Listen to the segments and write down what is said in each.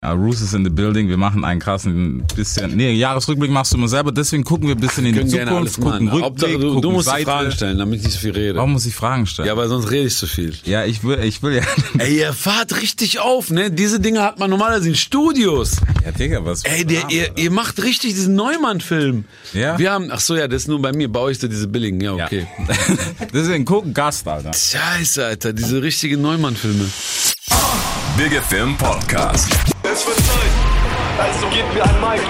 Ja, Roos is in the building. Wir machen einen krassen bisschen. Nee, Jahresrückblick machst du immer selber. Deswegen gucken wir ein bisschen in die Zukunft, gucken. Rückblick, Hauptsache, du, gucken du musst Seite. Fragen stellen, damit ich nicht so viel rede. Warum muss ich Fragen stellen? Ja, weil sonst rede ich zu viel. Ja, ich will, ich will ja. Ey, ihr fahrt richtig auf, ne? Diese Dinge hat man normalerweise in Studios. Ja, Digga, was? Ey, der, ihr, ihr macht richtig diesen Neumann-Film. Ja. Wir haben, ach so, ja, das ist nur bei mir, baue ich so diese billigen, ja, Ja. okay. Deswegen gucken Gast, Alter. Scheiße, Alter, diese richtigen Neumann-Filme. Big FM Podcast. Es wird Zeit, also gebt mir ein Mic.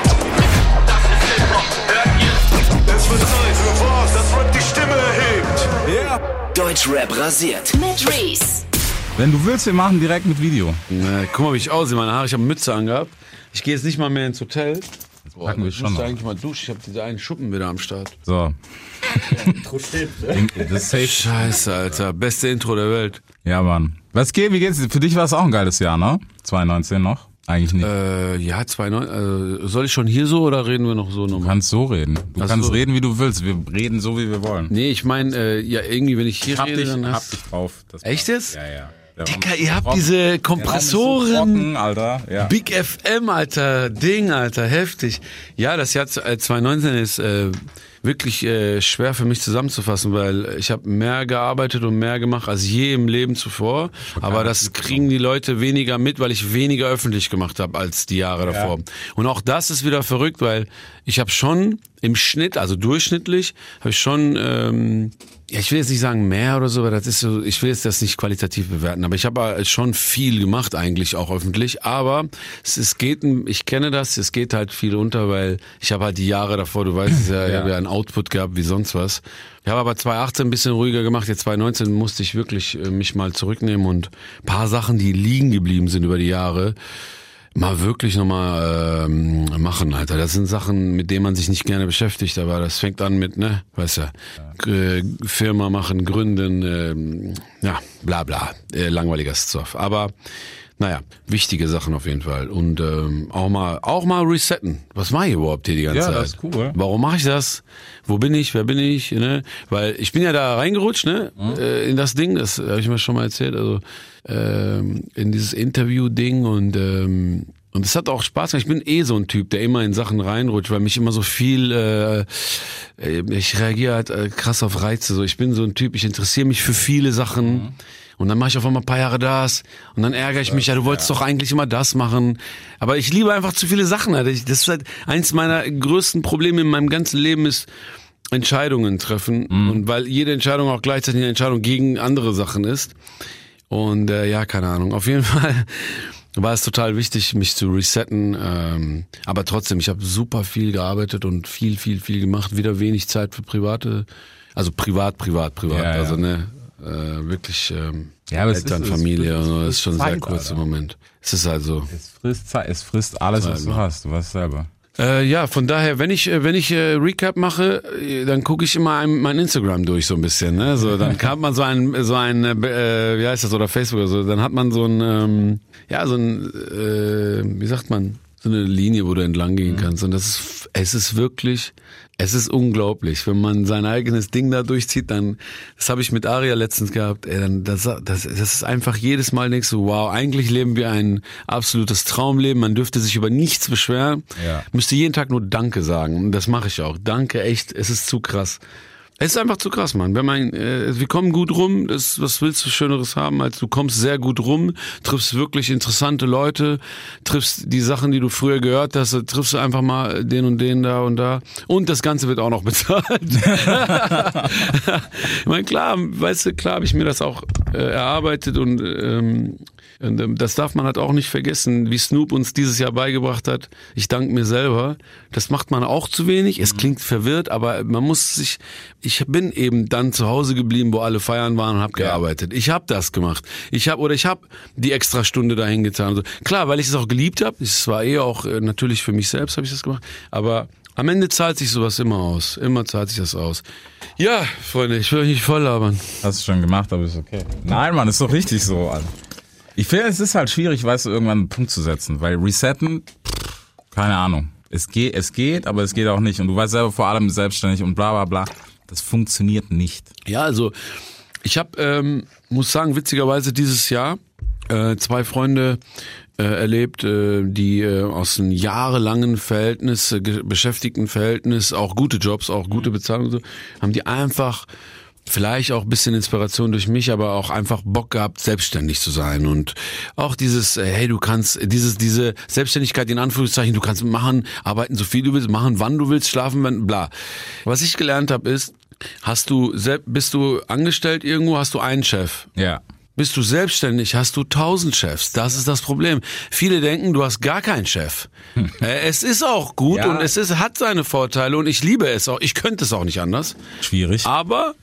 Das ist Hip-Hop, hört ihr? Es wird Zeit für was, das Rap die Stimme erhebt. Deutschrap rasiert. Mit Reese. Wenn du willst, wir machen direkt mit Video. Na, guck mal, wie ich aussehe, meine Haare, ich habe eine Mütze angehabt. Ich gehe jetzt nicht mal mehr ins Hotel. Boah, packen wir ich schon noch. eigentlich mal duschen, ich habe diese einen Schuppen wieder am Start. So. das ist safe. Scheiße, Alter, beste Intro der Welt. Ja, Mann. Was geht? Wie geht's? Für dich war es auch ein geiles Jahr, ne? 2019 noch? Eigentlich nicht. Äh, ja, 2,9. Äh, soll ich schon hier so oder reden wir noch so Du nochmal? kannst so reden. Du Ach kannst so. reden, wie du willst. Wir reden so, wie wir wollen. Nee, ich meine, äh, ja, irgendwie, wenn ich hier Ich hab rede, dich, dann hab hast dich drauf. Das Echt jetzt? Ja, ja. Der Dicker, ihr habt trocken. diese ist so Kompressoren. trocken, Alter. Ja. Big FM, Alter, Ding, Alter, heftig. Ja, das Jahr z- äh, 2019 ist äh, wirklich äh, schwer für mich zusammenzufassen, weil ich habe mehr gearbeitet und mehr gemacht als je im Leben zuvor. Aber das kriegen die Leute weniger mit, weil ich weniger öffentlich gemacht habe als die Jahre davor. Und auch das ist wieder verrückt, weil ich habe schon im Schnitt, also durchschnittlich, habe ich schon, ähm, ja, ich will jetzt nicht sagen mehr oder so, aber das ist so, ich will jetzt das nicht qualitativ bewerten, aber ich habe halt schon viel gemacht eigentlich auch öffentlich, aber es, es geht, ich kenne das, es geht halt viel unter, weil ich habe halt die Jahre davor, du weißt es ja, ich habe ja einen Output gehabt wie sonst was. Ich habe aber 2018 ein bisschen ruhiger gemacht, jetzt 2019 musste ich wirklich äh, mich mal zurücknehmen und ein paar Sachen, die liegen geblieben sind über die Jahre, mal wirklich nochmal ähm, machen, Alter. Das sind Sachen, mit denen man sich nicht gerne beschäftigt, aber das fängt an mit, ne, weißt du, äh, Firma machen, gründen, ähm, ja, bla bla, äh, langweiliger Stuff. Aber naja, wichtige Sachen auf jeden Fall. Und ähm, auch mal auch mal resetten. Was mache ich überhaupt hier die ganze Ja, Zeit? das ist cool. Warum mache ich das? Wo bin ich? Wer bin ich? Ne? Weil ich bin ja da reingerutscht, ne? Äh, in das Ding, das habe ich mir schon mal erzählt, also ähm, in dieses Interview-Ding und ähm, und es hat auch Spaß gemacht. Ich bin eh so ein Typ, der immer in Sachen reinrutscht, weil mich immer so viel, äh, äh, ich reagiere halt äh, krass auf Reize. So, ich bin so ein Typ, ich interessiere mich für viele Sachen. Und dann mache ich auf einmal ein paar Jahre das und dann ärgere ich mich, ja, du wolltest doch eigentlich immer das machen. Aber ich liebe einfach zu viele Sachen. Alter. Das ist halt eins meiner größten Probleme in meinem ganzen Leben ist Entscheidungen treffen. Und weil jede Entscheidung auch gleichzeitig eine Entscheidung gegen andere Sachen ist. Und äh, ja, keine Ahnung. Auf jeden Fall war es total wichtig, mich zu resetten. Ähm, aber trotzdem, ich habe super viel gearbeitet und viel, viel, viel gemacht. Wieder wenig Zeit für private, also privat, privat, privat. Ja, ja. Also ne, äh, wirklich ähm, Ja, aber es Eltern, ist- es Familie. frisst- es ist schon frisst sehr Zeit, kurz im Alter. Moment. Es ist also. Es frisst Zeit, es frisst alles, was du Zeit, hast. Du weißt selber. Äh, ja, von daher, wenn ich äh, wenn ich äh, Recap mache, äh, dann gucke ich immer ein, mein Instagram durch so ein bisschen. Ne? So, dann hat man so ein so ein äh, wie heißt das oder Facebook oder so. Dann hat man so ein ähm, ja so ein äh, wie sagt man so eine Linie, wo du entlang gehen kannst. Und das ist es ist wirklich es ist unglaublich, wenn man sein eigenes Ding da durchzieht, dann, das habe ich mit Aria letztens gehabt, das, das, das ist einfach jedes Mal denkst du, wow, eigentlich leben wir ein absolutes Traumleben, man dürfte sich über nichts beschweren, Ja. müsste jeden Tag nur Danke sagen und das mache ich auch. Danke, echt, es ist zu krass. Es ist einfach zu krass, Mann. Wenn man, äh, wir kommen gut rum, das, was willst du Schöneres haben, als du kommst sehr gut rum, triffst wirklich interessante Leute, triffst die Sachen, die du früher gehört hast, triffst du einfach mal den und den da und da. Und das Ganze wird auch noch bezahlt. ich meine, klar, weißt du, klar habe ich mir das auch äh, erarbeitet und, ähm, und ähm, das darf man halt auch nicht vergessen, wie Snoop uns dieses Jahr beigebracht hat. Ich danke mir selber. Das macht man auch zu wenig. Es klingt verwirrt, aber man muss sich. Ich bin eben dann zu Hause geblieben, wo alle feiern waren und habe gearbeitet. Ich habe das gemacht. Ich habe oder ich habe die extra Stunde dahin getan. So, klar, weil ich es auch geliebt habe. Es war eh auch äh, natürlich für mich selbst habe ich das gemacht. Aber am Ende zahlt sich sowas immer aus. Immer zahlt sich das aus. Ja, Freunde, ich will euch nicht voll labern. Hast du schon gemacht, aber ist okay. Nein, Mann, ist doch richtig so. Alter. Ich finde, es ist halt schwierig, weißt du, irgendwann einen Punkt zu setzen, weil resetten, pff, keine Ahnung. Es geht, es geht, aber es geht auch nicht. Und du weißt selber vor allem selbstständig und bla bla bla. Das funktioniert nicht. Ja, also ich habe, ähm, muss sagen, witzigerweise dieses Jahr äh, zwei Freunde äh, erlebt, äh, die äh, aus einem jahrelangen Verhältnis, äh, ge- Beschäftigtenverhältnis, auch gute Jobs, auch gute Bezahlung, und so, haben die einfach vielleicht auch ein bisschen Inspiration durch mich, aber auch einfach Bock gehabt, selbstständig zu sein und auch dieses, äh, hey, du kannst, dieses, diese Selbstständigkeit in Anführungszeichen, du kannst machen, arbeiten so viel du willst, machen wann du willst, schlafen wenn, bla. Was ich gelernt habe ist, hast du, bist du angestellt irgendwo, hast du einen Chef. Ja. Bist du selbstständig, hast du tausend Chefs. Das ist das Problem. Viele denken, du hast gar keinen Chef. Äh, Es ist auch gut Ja. und es ist, hat seine Vorteile und ich liebe es auch. Ich könnte es auch nicht anders. Schwierig. Aber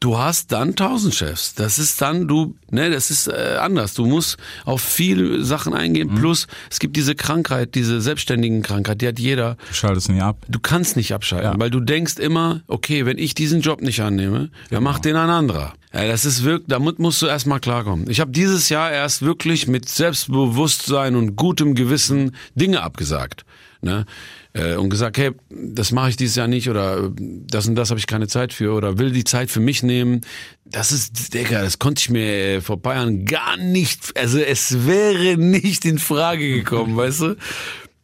du hast dann tausend Chefs. Das ist dann du, ne, das ist äh, anders. Du musst auf viele Sachen eingehen. Plus es gibt diese Krankheit, diese selbstständigen Krankheit, die hat jeder. Du schaltest nie ab. Du kannst nicht abschalten, Ja. weil du denkst immer, okay, wenn ich diesen Job nicht annehme, dann macht den ein anderer. Ja, das ist wirklich, damit musst du erstmal klarkommen. Ich habe dieses Jahr erst wirklich mit Selbstbewusstsein und gutem Gewissen Dinge abgesagt. Ne? Äh, Und gesagt, hey, das mache ich dieses Jahr nicht oder äh, das und das habe ich keine Zeit für oder will die Zeit für mich nehmen. Das ist, Digga, das konnte ich mir äh, vor paar Jahren gar nicht, also es wäre nicht in Frage gekommen, weißt du?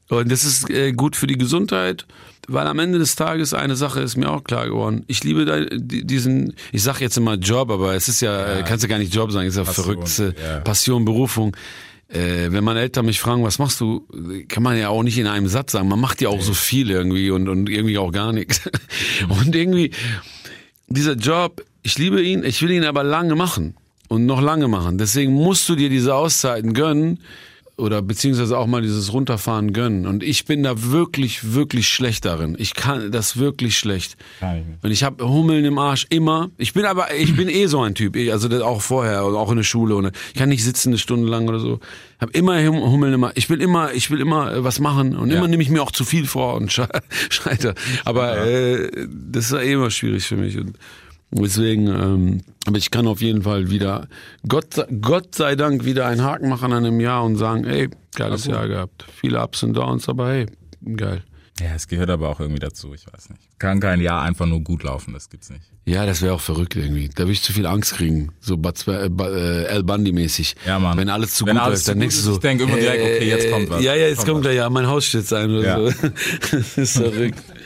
Und das ist gut für die Gesundheit, weil am Ende des Tages eine Sache ist mir auch klar geworden. Ich liebe da, diesen, ich sag jetzt immer Job, aber es ist ja, äh, kannst du gar nicht Job sagen, es ist ja Passion, verrückte ja. Passion, Berufung. Äh, wenn meine Eltern mich fragen, was machst du, kann man ja auch nicht in einem Satz sagen. Man macht ja auch so viel irgendwie und, und irgendwie auch gar nichts. Und irgendwie, dieser Job, ich liebe ihn, ich will ihn aber lange machen und noch lange machen. Deswegen musst du dir diese Auszeiten gönnen oder beziehungsweise auch mal dieses Runterfahren gönnen. Und ich bin da wirklich, wirklich schlecht darin. Ich kann das wirklich schlecht. Ich. Und ich habe Hummeln im Arsch immer. Ich bin aber, ich bin eh so ein Typ. Ich- Also das auch vorher und auch in der Schule. Und ich kann nicht sitzen eine Stunde lang oder so. Hab immer Hum- Hummeln im Arsch. Ich will immer, ich will immer äh, was machen und Ja. immer nehme ich mir auch zu viel vor und sche scheiter. Aber äh, das ist ja eh immer schwierig für mich. Und deswegen, ähm, aber ich kann auf jeden Fall wieder, Gott, sei- Gott sei Dank, wieder einen Haken machen an einem Jahr und sagen, ey, geiles Jahr gehabt. Viele Ups und Downs, aber hey, geil. Ja, es gehört aber auch irgendwie dazu, ich weiß nicht. Kann kein Jahr einfach nur gut laufen, das gibt's nicht. Ja, das wäre auch verrückt irgendwie. Da würde ich zu viel Angst kriegen, so Spe- äh, Ba- äh, Al Bundy mäßig. Ja, Mann. Wenn alles zu Wenn gut alles ist, zu dann denkst du so. ich denk immer direkt, okay, jetzt kommt was. Ja, ja, jetzt Kommt kommt gleich, ja, mein Haus steht ein oder Ja. so. das ist verrückt.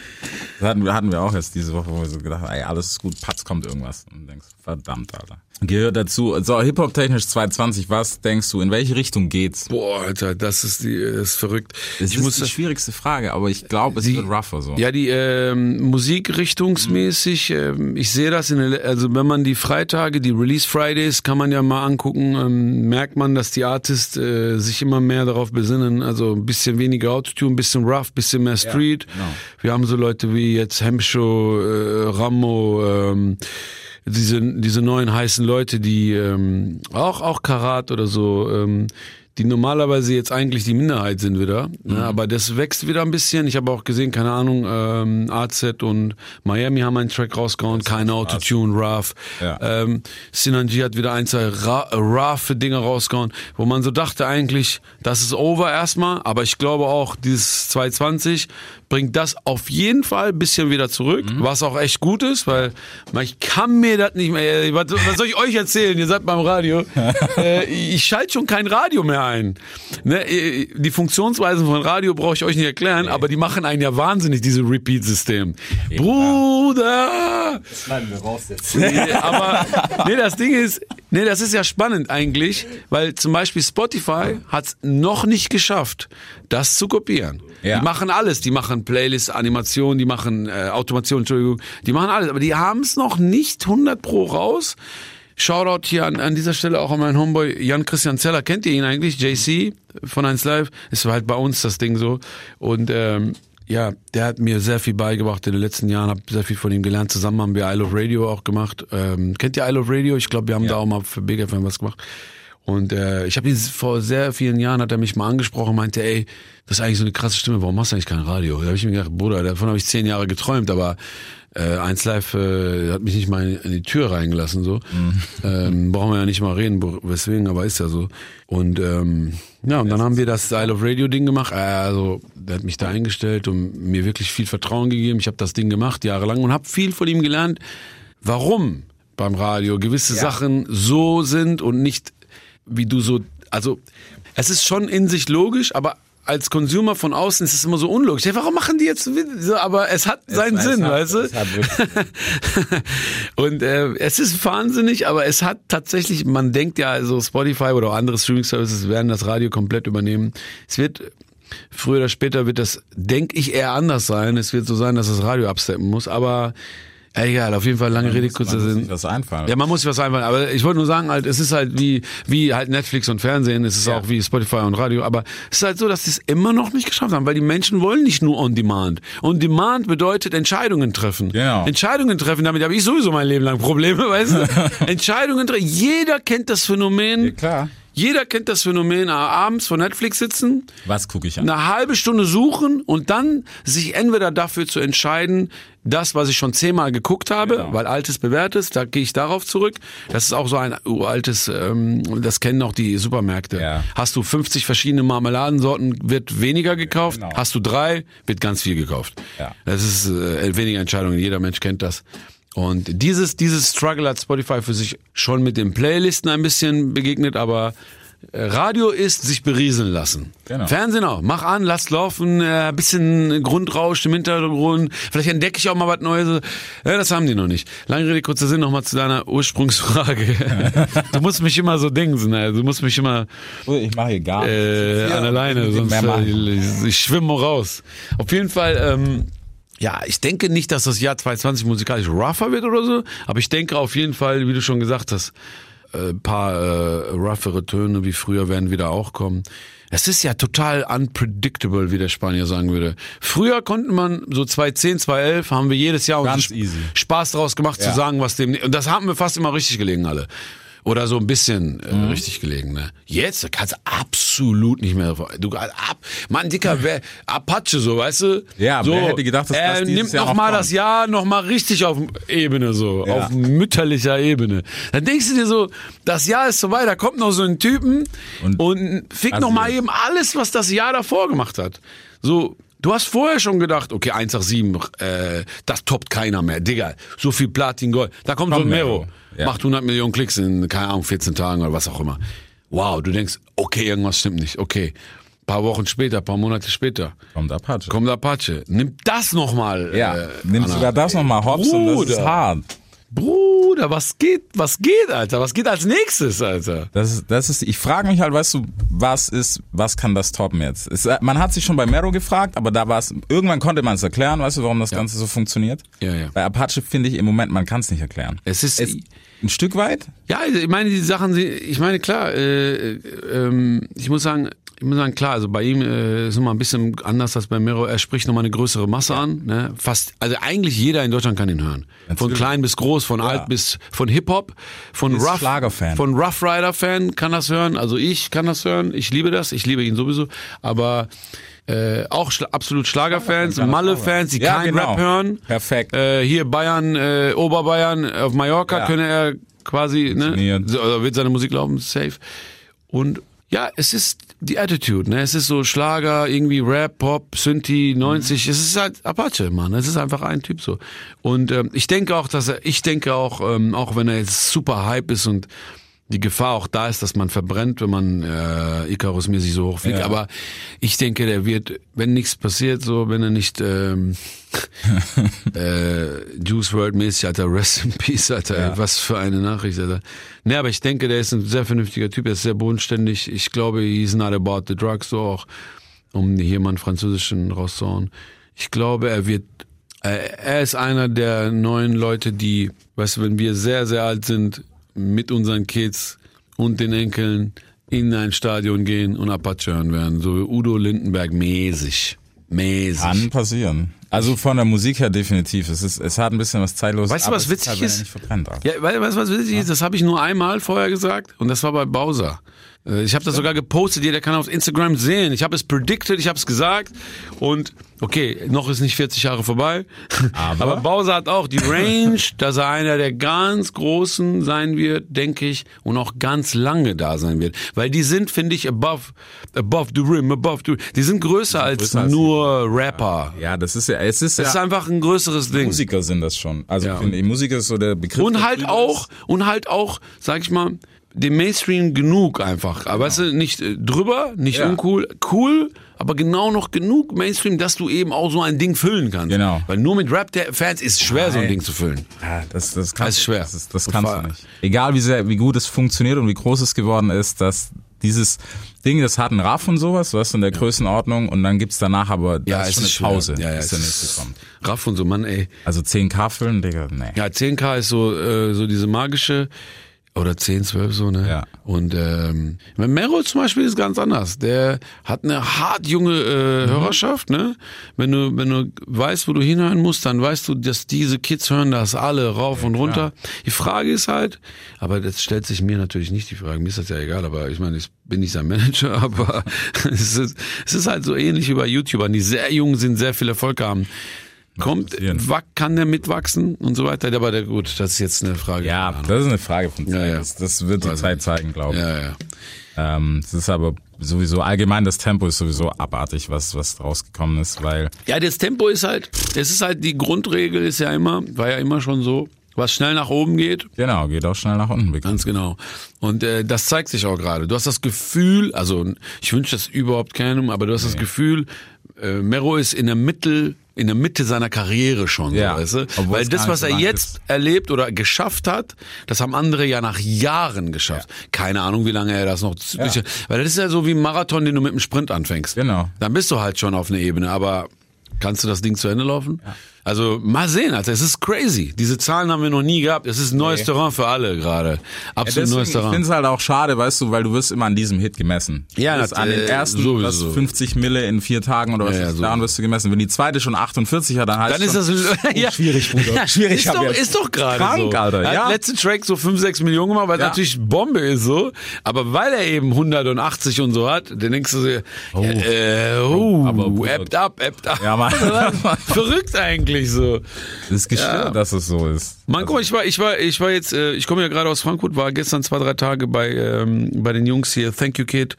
Das hatten wir, hatten wir auch jetzt diese Woche, wo wir so gedacht haben, ey, alles ist gut, patz kommt irgendwas. Und du denkst, verdammt, Alter. Gehört dazu, so Hip-Hop-technisch 220, was denkst du, in welche Richtung geht's? Boah, Alter, das ist die, das ist verrückt. Das ich ist muss die schwierigste Frage, aber ich glaube, es Die- wird rougher so. Ja, die ähm, Musikrichtungsmäßig, ähm, ich sehe das in der, also wenn man die Freitage, die Release Fridays, kann man ja mal angucken, ähm, merkt man, dass die Artists äh, sich immer mehr darauf besinnen, also ein bisschen weniger Autotune, ein bisschen rough, ein bisschen mehr Street. genau. Wir haben so Leute wie jetzt Hemsho, äh, Rammo, ähm, diese, diese neuen heißen Leute, die ähm, auch, auch Karat oder so, ähm, die normalerweise jetzt eigentlich die Minderheit sind wieder. Mhm. Ne, aber das wächst wieder ein bisschen. Ich habe auch gesehen, keine Ahnung, ähm, AZ und Miami haben einen Track rausgehauen, keine Autotune, Rough. Ja. Ähm, Sinanji hat wieder ein, zwei Ra- rough Dinge rausgehauen, wo man so dachte eigentlich, das ist over erstmal, aber ich glaube auch, dieses 220 bringt das auf jeden Fall ein bisschen wieder zurück, was auch echt gut ist, weil man, ich kann mir das nicht mehr, was, was soll ich euch erzählen, ihr seid beim Radio, äh, ich schalte schon kein Radio mehr ein. Ne? Die Funktionsweisen von Radio brauche ich euch nicht erklären, aber die machen einen ja wahnsinnig, diese Repeat-System. Bruder! Schneiden wir raus jetzt. Nee, aber nee, das Ding ist, nee, das ist ja spannend eigentlich, weil zum Beispiel Spotify hat es noch nicht geschafft, das zu kopieren. Ja. Die machen alles, die machen Playlist, Animation, die machen äh, Automation, Entschuldigung, die machen alles, aber die haben es noch nicht 100 pro raus. Shoutout hier an, an dieser Stelle auch an meinen Homeboy Jan Christian Zeller. Kennt ihr ihn eigentlich? JC von 1 Live. Ist halt bei uns das Ding so. Und ähm, ja, der hat mir sehr viel beigebracht in den letzten Jahren, habe sehr viel von ihm gelernt. Zusammen haben wir I Love Radio auch gemacht. Ähm, kennt ihr I Love Radio? Ich glaube, wir haben da auch mal für Big FM was gemacht. Und äh, ich habe ihn vor sehr vielen Jahren hat er mich mal angesprochen, meinte, ey, das ist eigentlich so eine krasse Stimme, warum machst du eigentlich kein Radio? Da habe ich mir gedacht, Bruder, davon habe ich zehn Jahre geträumt, aber äh, 1 Live äh, hat mich nicht mal in, die Tür reingelassen. so. Ähm, brauchen wir ja nicht mal reden, weswegen, aber ist ja so. Und ähm, ja, und dann haben wir das Style of Radio Ding gemacht. Äh, Also der hat mich da eingestellt und mir wirklich viel Vertrauen gegeben. Ich habe das Ding gemacht jahrelang und habe viel von ihm gelernt, warum beim Radio gewisse Sachen so sind und nicht wie du so, also es ist schon in sich logisch, aber als Consumer von außen ist es immer so unlogisch. Ja, warum machen die jetzt so? Aber es hat seinen es Sinn, hat- weißt du? Und äh, es ist wahnsinnig, aber es hat tatsächlich, man denkt ja, also Spotify oder auch andere Streaming-Services werden das Radio komplett übernehmen. Es wird früher oder später wird das, denke ich, eher anders sein. Es wird so sein, dass das Radio absteppen muss, aber ja, egal, auf jeden Fall lange Rede, kurzer Man muss Sinn. sich was einfallen. Ja, man muss sich was einfallen. Aber ich wollte nur sagen, halt, es ist halt wie, wie halt Netflix und Fernsehen, es ist Ja. auch wie Spotify und Radio. Aber es ist halt so, dass sie es immer noch nicht geschafft haben, weil die Menschen wollen nicht nur On Demand. On Demand bedeutet Entscheidungen treffen. Genau. Entscheidungen treffen, damit habe ich sowieso mein Leben lang Probleme, weißt du? Entscheidungen treffen. Jeder kennt das Phänomen. Ja, klar. Jeder kennt das Phänomen, äh, abends vor Netflix sitzen, Was gucke ich an? eine halbe Stunde suchen und dann sich entweder dafür zu entscheiden, das, was ich schon zehnmal geguckt habe, Genau. weil altes bewährtes, da gehe ich darauf zurück. Das ist auch so ein uraltes, ähm, das kennen auch die Supermärkte. Ja. Hast du 50 verschiedene Marmeladensorten, wird weniger gekauft. Genau. Hast du drei, wird ganz viel gekauft. Ja. Das ist äh, weniger Entscheidungen, jeder Mensch kennt das. Und dieses, dieses Struggle hat Spotify für sich schon mit den Playlisten ein bisschen begegnet, aber äh, Radio ist sich berieseln lassen. Genau. Fernsehen auch. Mach an, lass laufen, äh, bisschen Grundrausch im Hintergrund. Vielleicht entdecke ich auch mal was Neues. Ja, das haben die noch nicht. Lange Rede, kurzer Sinn, nochmal zu deiner Ursprungsfrage. du musst mich immer so dingsen, ne? du musst mich immer Ich mache hier gar äh, nichts. an der Leine, sonst äh, ich, ich schwimme raus. Auf jeden Fall, ähm, ja, ich denke nicht, dass das Jahr 2020 musikalisch rougher wird oder so, aber ich denke auf jeden Fall, wie du schon gesagt hast, äh, ein paar äh, roughere Töne wie früher werden wieder auch kommen. Es ist ja total unpredictable, wie der Spanier sagen würde. Früher konnten man so 2010, 2011 haben wir jedes Jahr uns Ganz easy. Spaß draus gemacht Ja. zu sagen, was dem und das haben wir fast immer richtig gelegen alle. Oder so ein bisschen äh, Mhm. richtig gelegen, ne? Jetzt kannst du absolut nicht mehr. Du ab, Mann, dicker, wer, Apache, so, weißt du? Ja, so, wer hätte gedacht, dass er das dieses nimmt Jahr noch mal das Jahr noch mal richtig auf Ebene, so, Ja. auf mütterlicher Ebene. Dann denkst du dir so, das Jahr ist vorbei, da kommt noch so ein Typen und, Und fickt noch mal eben alles, was das Jahr davor gemacht hat. So, Du hast vorher schon gedacht, okay, 187, äh, das toppt keiner mehr. Digga, so viel Platin Gold. Da kommt so ein Komm, Mero. Ja. Macht 100 Millionen Klicks in, keine Ahnung, 14 Tagen oder was auch immer. Wow, du denkst, okay, irgendwas stimmt nicht. Okay. Paar Wochen später, paar Monate später. Kommt Apache. Kommt Apache. Nimm das nochmal. ja, äh, nimm sogar das nochmal hops und das ist Bruder. hart. Bruder, was geht, was geht, Alter? Was geht als nächstes, Alter? Das ist, das ist, ich frage mich halt, weißt du, was ist, was kann das toppen jetzt? Es, äh, man hat sich schon bei Mero gefragt, aber da war es, irgendwann konnte man es erklären, weißt du, warum das Ganze so funktioniert? Ja, ja. Bei Apache finde ich im Moment, man kann es nicht erklären. Es ist, ein Stück weit? Ja, ich meine, die Sachen, ich meine, klar, äh, äh, ähm, ich muss sagen, ich muss sagen, klar, also bei ihm äh, ist nochmal ein bisschen anders als bei Mero. Er spricht nochmal eine größere Masse an. Ne? Fast, also eigentlich jeder in Deutschland kann ihn hören. Von Natürlich. klein bis groß, von alt bis von Hip Hop, von Ist Rough, Schlagerfan. von Rough Rider Fan kann das hören. Also ich kann das hören. Ich liebe das. Ich liebe ihn sowieso. Aber äh, auch schla absolut Schlagerfans, Malle-Fans, die. Ja, keinen genau. Rap hören. Perfekt. Äh, hier Bayern, äh, Oberbayern auf Mallorca Ja. könne er quasi, ne, Funktioniert. so, oder wird seine Musik laufen, safe. Und ja, es ist die Attitude, ne? Es ist so Schlager, irgendwie Rap, Pop, Synthi, 90. Es ist halt Apache, Mann. Es ist einfach ein Typ so. Und ähm, ich denke auch, dass er, ich denke auch, ähm, auch wenn er jetzt super Hype ist und die Gefahr auch da ist, dass man verbrennt, wenn man äh, Icarus-mäßig so hochfliegt. Ja. Aber ich denke, der wird, wenn nichts passiert, so, wenn er nicht ähm, äh, Juice World mäßig, Alter, Rest in Peace, Alter, ey, was für eine Nachricht, Alter. Ne, aber ich denke, der ist ein sehr vernünftiger Typ, er ist sehr bodenständig. Ich glaube, he's not about the drugs, so auch, um hier mal einen französischen rauszuhauen. Ich glaube, er wird, äh, er ist einer der neuen Leute, die, weißt du, wenn wir sehr, sehr alt sind, mit unseren Kids und den Enkeln in ein Stadion gehen und Apache hören werden. So Udo Lindenberg mäßig. Mäßig. Kann passieren. Also von der Musik her definitiv. Es ist, es hat ein bisschen was zeitloses. Weißt du, aber was witzig halt, ist? Ja, weißt du, was witzig ist? Das habe ich nur einmal vorher gesagt und das war bei Bowser. Äh, Ich habe das sogar gepostet, jeder kann auf Instagram sehen. Ich habe es predicted, ich habe es gesagt und okay, noch ist nicht 40 Jahre vorbei, Aber? aber Bowser hat auch die Range, dass er einer der ganz Großen sein wird, denke ich, und auch ganz lange da sein wird, weil die sind, finde ich, above, above the rim, above the, die sind größer als größer als die- nur Rapper. Ja, das ist ja, es ist Das ist ja, einfach ein größeres Ding. Musiker sind das schon. Also Ja. finde ich, Musiker ist so der Begriff. Und halt auch, ist. und halt auch, sag ich mal, dem Mainstream genug einfach. Aber weißt du, nicht äh, drüber, nicht Ja. uncool, cool, aber genau noch genug Mainstream, dass du eben auch so ein Ding füllen kannst. Genau. Weil nur mit Rap-Fans ist schwer, so ein Nein. Ding zu füllen. Ja, das, das, kannst, Das ist schwer. Das, das kannst du nicht. Egal wie sehr, wie gut es funktioniert und wie groß es geworden ist, dass dieses Ding, das hat einen Raff und sowas, was in der Größenordnung und dann gibt's danach aber da Ja, ist es schon ist eine schwer. Pause, Ja, ja, bis es der nächste kommt. Raff und so, Mann, ey. Also 10k füllen, Digga, nee. Ja, 10K ist so, äh, so diese magische, oder 10, 12 so, ne? Ja. Und ähm, Mero zum Beispiel ist ganz anders. Der hat eine hart junge äh, Mhm. Hörerschaft, ne? Wenn du, wenn du weißt, wo du hinhören musst, dann weißt du, dass diese Kids hören das alle rauf und runter. Die Frage ist halt, aber das stellt sich mir natürlich nicht die Frage, mir ist das ja egal, aber ich meine, ich bin nicht sein Manager, aber es ist, es ist halt so ähnlich wie bei YouTubern, die sehr jung sind, sehr viel Erfolg haben. Kommt, kann der mitwachsen und so weiter? Aber der, gut, das ist jetzt eine Frage. Ja, das ist eine Frage von Zeit. Ja, ja. Das, das wird die Zeit zeigen, glaube ich. ja, ja. Ähm, es ist aber sowieso allgemein das Tempo ist sowieso abartig, was was rausgekommen ist, weil Ja, das Tempo ist halt, es ist halt die Grundregel ist ja immer, war ja immer schon so, was schnell nach oben geht, genau geht auch schnell nach unten. ganz genau. Und äh, das zeigt sich auch gerade. Du hast das Gefühl, also ich wünsche das überhaupt keinem, aber du hast das Gefühl, äh, Mero ist in der Mitte, in der Mitte seiner Karriere schon, Ja, so, weißt du? obwohl Weil das, was er jetzt ist. erlebt oder geschafft hat, das haben andere ja nach Jahren geschafft. Keine Ahnung, wie lange er das noch. Weil das ist ja so wie ein Marathon, den du mit einem Sprint anfängst. Genau. Dann bist du halt schon auf einer Ebene, aber kannst du das Ding zu Ende laufen? Also mal sehen, Alter, es ist crazy. Diese Zahlen haben wir noch nie gehabt. Es ist ein neues Terrain für alle gerade. Absolut Deswegen, neues ich finde Terrain. es halt auch schade, weißt du, weil du wirst immer an diesem Hit gemessen. Ja, das, an den äh, ersten sowieso. was 50 Mille in vier Tagen oder was Ja, ja, ist, so. daran wirst du gemessen. Wenn die zweite schon 48 hat, dann heißt Dann ist das ja, schwierig, Bruder. Schwierig, Ist doch, jetzt- ist doch gerade Krank, so. Alter, Er ja. hat letzten Track so 5, 6 Millionen gemacht, weil es Ja. natürlich Bombe ist so. Aber weil er eben 180 und so hat, dann denkst du dir, oh, äh, oh, aber Bruder. appt up, appt up. Ja, Mann. Verrückt eigentlich so. Das ist gestört, Ja. dass es so ist. Mann, guck mal, ich war, ich war, ich war jetzt, äh, ich komme ja gerade aus Frankfurt, war gestern zwei, drei Tage bei, ähm, bei den Jungs hier, Thank You Kid,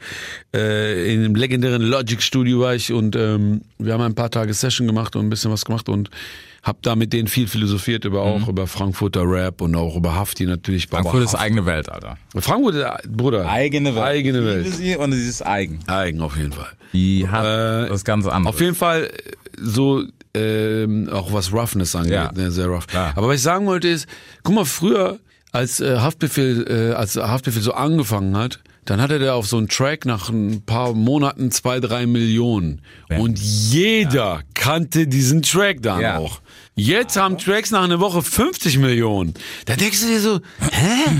äh, in dem legendären Logic Studio war ich und ähm, wir haben ein paar Tage Session gemacht und ein bisschen was gemacht und hab da mit denen viel philosophiert über auch über Frankfurter Rap und auch über Hafti natürlich. Baba Mhm. Frankfurt ist Hafti. eigene Welt, Alter. Frankfurt, ist, Bruder. Eigene Welt. Eigene Welt. sie und sie ist eigen. Eigen auf jeden Fall. Die hat Äh, das ganz anderes. Auf jeden Fall so ähm, auch was Roughness angeht, Ja. ne, sehr rough. Klar. Aber was ich sagen wollte ist, guck mal, früher als äh, Haftbefehl, äh, als Haftbefehl so angefangen hat, dann hatte der auf so einen Track nach ein paar Monaten zwei, drei Millionen. Und jeder kannte diesen Track dann Ja. auch. Jetzt haben Tracks nach einer Woche 50 Millionen. Da denkst du dir so, hä?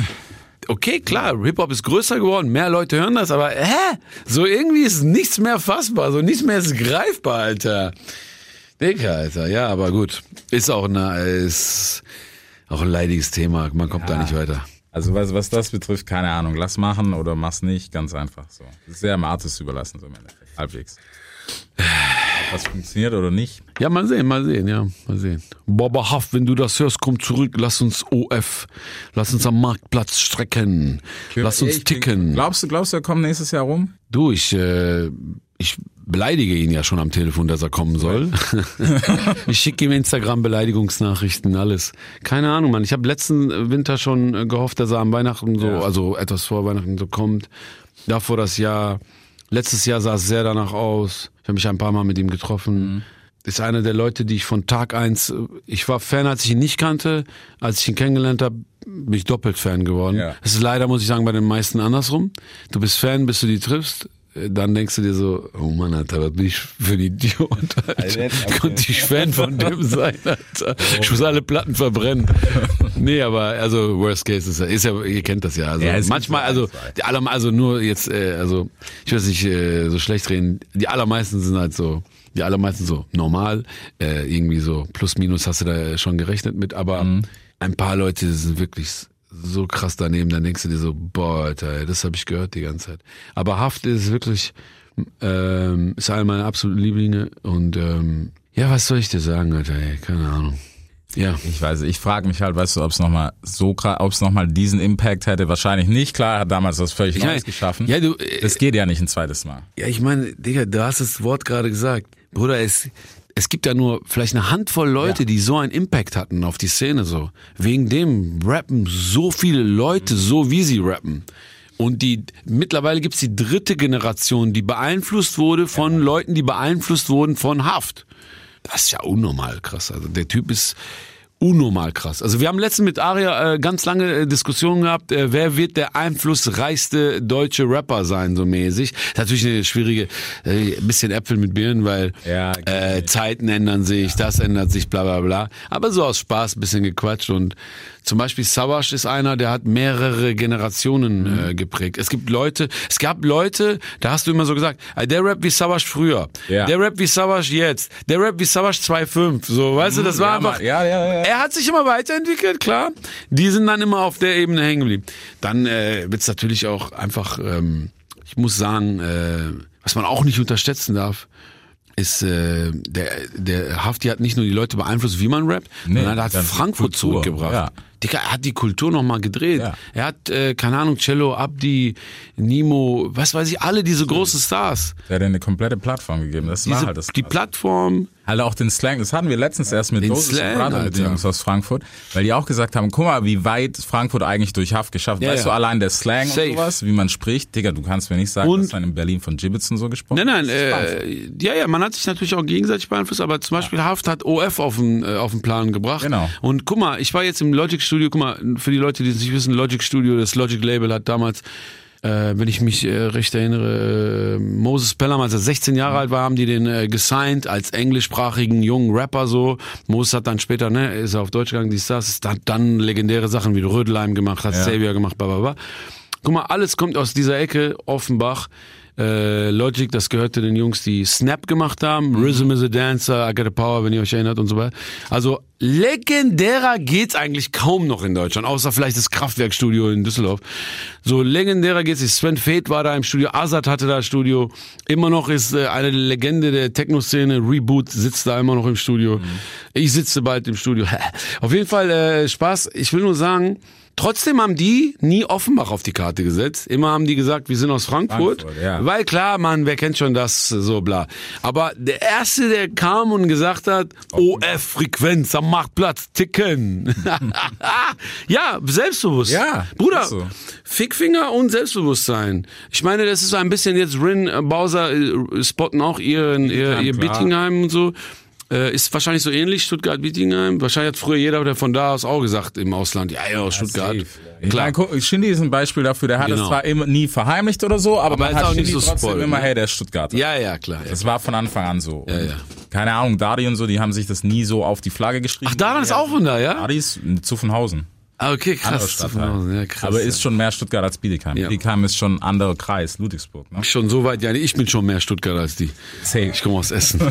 Okay, klar, Hip-Hop ist größer geworden, mehr Leute hören das, aber hä? So irgendwie ist nichts mehr fassbar, so nichts mehr ist greifbar, Alter. Dicker, Alter, ja, aber gut. Ist auch, eine, ist auch ein leidiges Thema, man kommt da nicht weiter. Also was, was das betrifft, keine Ahnung. Lass machen oder mach's nicht, ganz einfach so. Das ist sehr am Artist überlassen, so im Endeffekt. Halbwegs. Was funktioniert oder nicht. Ja, mal sehen, mal sehen, ja, mal sehen. Baba Haft, wenn du das hörst, komm zurück, lass uns OF, lass uns am Marktplatz strecken, lass uns ticken. Glaubst du, glaubst du, er kommt nächstes Jahr rum? Du, ich, äh, ich beleidige ihn ja schon am Telefon, dass er kommen soll. ich schicke ihm Instagram-Beleidigungsnachrichten, alles. Keine Ahnung, Mann. Ich habe letzten Winter schon gehofft, dass er am Weihnachten so, Ja. also etwas vor Weihnachten so kommt. Davor das Jahr. Letztes Jahr sah es sehr danach aus. Ich habe mich ein paar Mal mit ihm getroffen. Mhm. Ist einer der Leute, die ich von Tag eins, ich war Fan, als ich ihn nicht kannte. Als ich ihn kennengelernt habe, bin ich doppelt Fan geworden. Ja. Es ist leider, muss ich sagen, bei den meisten andersrum. Du bist Fan, bis du die triffst. Dann denkst du dir so, oh Mann, Alter, was bin ich für ein Idiot, Alter. Konnte ich Fan von dem sein, Alter. Ich muss alle Platten verbrennen. Nee, aber also Worst Case ist ja, ist ja ihr kennt das ja. Also Ja, manchmal, so also die aller, also nur jetzt, äh, also ich es nicht äh, so schlecht reden. Die allermeisten sind halt so, die allermeisten so normal, äh, irgendwie so plus minus hast du da schon gerechnet mit, aber Mhm. ein paar Leute sind wirklich so krass daneben, dann denkst du dir so, boah, Alter, ey, das habe ich gehört die ganze Zeit. Aber Haft ist wirklich, ähm, ist einer meiner absoluten Lieblinge und ähm, ja, was soll ich dir sagen, Alter, ey, keine Ahnung. Ja. Ich weiß, ich frage mich halt, weißt du, ob es nochmal so krass, ob es nochmal diesen Impact hätte. Wahrscheinlich nicht. Klar, hat damals was völlig Ich mein, Neues geschaffen. ja, du, äh, das geht ja nicht ein zweites Mal. Ja, ich meine, Digga, du hast das Wort gerade gesagt. Bruder, es, es gibt ja nur vielleicht eine Handvoll Leute, Ja. die so einen Impact hatten auf die Szene so. Wegen dem rappen so viele Leute so, wie sie rappen. Und die mittlerweile gibt's die dritte Generation, die beeinflusst wurde von Leuten, die beeinflusst wurden von Haft. Das ist ja unnormal krass. Also der Typ ist unnormal krass. Also wir haben letztens mit Aria äh, ganz lange äh, Diskussionen gehabt, äh, wer wird der einflussreichste deutsche Rapper sein, so mäßig. Das ist natürlich eine schwierige, äh, bisschen Äpfel mit Birnen, weil Ja, äh, Zeiten ändern sich, das ändert sich, bla bla bla. Aber so aus Spaß ein bisschen gequatscht und zum Beispiel Savage ist einer, der hat mehrere Generationen Mhm. äh, geprägt. Es gibt Leute, es gab Leute, da hast du immer so gesagt, äh, der Rap wie Savage früher, Ja. der Rap wie Savage jetzt, der Rap wie Savage 2.5, so, weißt du, das war Mhm. ja, einfach. Ja, ja, ja. er hat sich immer weiterentwickelt, klar. Die sind dann immer auf der Ebene hängen geblieben. Dann äh, wird's natürlich auch einfach, ähm, ich muss sagen, äh, was man auch nicht unterschätzen darf, ist äh, der der Hafti hat nicht nur die Leute beeinflusst, wie man rappt, Nee, sondern er hat Frankfurt Kultur, zurückgebracht. ja. Digga, er hat die Kultur nochmal gedreht. Ja. Er hat, äh, keine Ahnung, Cello, Abdi, Nimo, was weiß ich, alle diese großen Stars. Der hat dir eine komplette Plattform gegeben. Das war Diese, halt das. die. Plattform, Halt auch den Slang, das hatten wir letztens erst mit mit den Alter. Jungs aus Frankfurt, weil die auch gesagt haben, guck mal, wie weit Frankfurt eigentlich durch Haft geschafft. Ja, weißt ja. du, allein der Slang Safe. und sowas, wie man spricht, Digga, du kannst mir nicht sagen, Und- dass dann in Berlin von Gibbets und so gesprochen Nein, nein, äh, ja, ja, man hat sich natürlich auch gegenseitig beeinflusst, aber zum Beispiel Haft hat OF auf den, äh, auf den Plan gebracht. Genau. Und guck mal, ich war jetzt im Logic Studio, guck mal, für die Leute, die es nicht wissen, Logic Studio, das Logic Label hat damals, äh, wenn ich mich äh, recht erinnere, äh, Moses Pelham, als er 16 Jahre alt war, haben die den äh, gesigned als englischsprachigen jungen Rapper so. Moses hat dann später, ne, ist er auf Deutsch gegangen, dies, das, hat dann legendäre Sachen wie Rödelheim gemacht, hat Ja. Savior gemacht, bla, bla, bla. Guck mal, alles kommt aus dieser Ecke, Offenbach. Äh, Logic, das gehörte den Jungs, die Snap gemacht haben. Rhythm is a Dancer, I Got a Power, wenn ihr euch erinnert und so weiter. Also legendärer geht's eigentlich kaum noch in Deutschland, außer vielleicht das Kraftwerkstudio in Düsseldorf. So legendärer geht's nicht. Sven Feth war da im Studio, Azad hatte da Studio. Immer noch ist äh, eine Legende der Techno-Szene. Reboot sitzt da immer noch im Studio. Ich sitze bald im Studio. Auf jeden Fall äh, Spaß. Ich will nur sagen, Trotzdem haben die nie Offenbach auf die Karte gesetzt. Immer haben die gesagt, wir sind aus Frankfurt. Frankfurt, ja. Weil klar, man, wer kennt schon das, so bla. Aber der Erste, der kam und gesagt hat, OF-Frequenz am Marktplatz ticken. ja, selbstbewusst. Ja, Bruder, so. Fickfinger und Selbstbewusstsein. Ich meine, das ist so ein bisschen jetzt Rin, Bowser äh, spotten auch ihren, ihr, ihr. Bittingheim und so. Äh, ist wahrscheinlich so ähnlich, Stuttgart-Bittingheim. Wahrscheinlich hat früher jeder der von da aus auch gesagt im Ausland, ja, ja, aus Stuttgart. Safe. Ich Klar. meine, guck, Shindy ist ein Beispiel dafür, der hat Genau. es zwar immer nie verheimlicht oder so, aber, Aber man hat auch nicht Shindy so trotzdem spoiled, immer, ne? hey, der ist Stuttgarter. Ja, ja, klar. Ja. Das war von Anfang an so. Ja, ja. Keine Ahnung, Dari und so, die haben sich das nie so auf die Flagge geschrieben. Ach, Daran ist auch von da, ja? Dari ist zu Zuffenhausen. Ah, okay, krass. Stadtteil. Ja, krass. Aber ja. ist schon mehr Stuttgart als Bietigheim. Ja. Bietigheim ist schon ein anderer Kreis, Ludwigsburg. Ne? Schon so weit, ja, ich bin schon mehr Stuttgart als die. Safe. Ich komme aus Essen.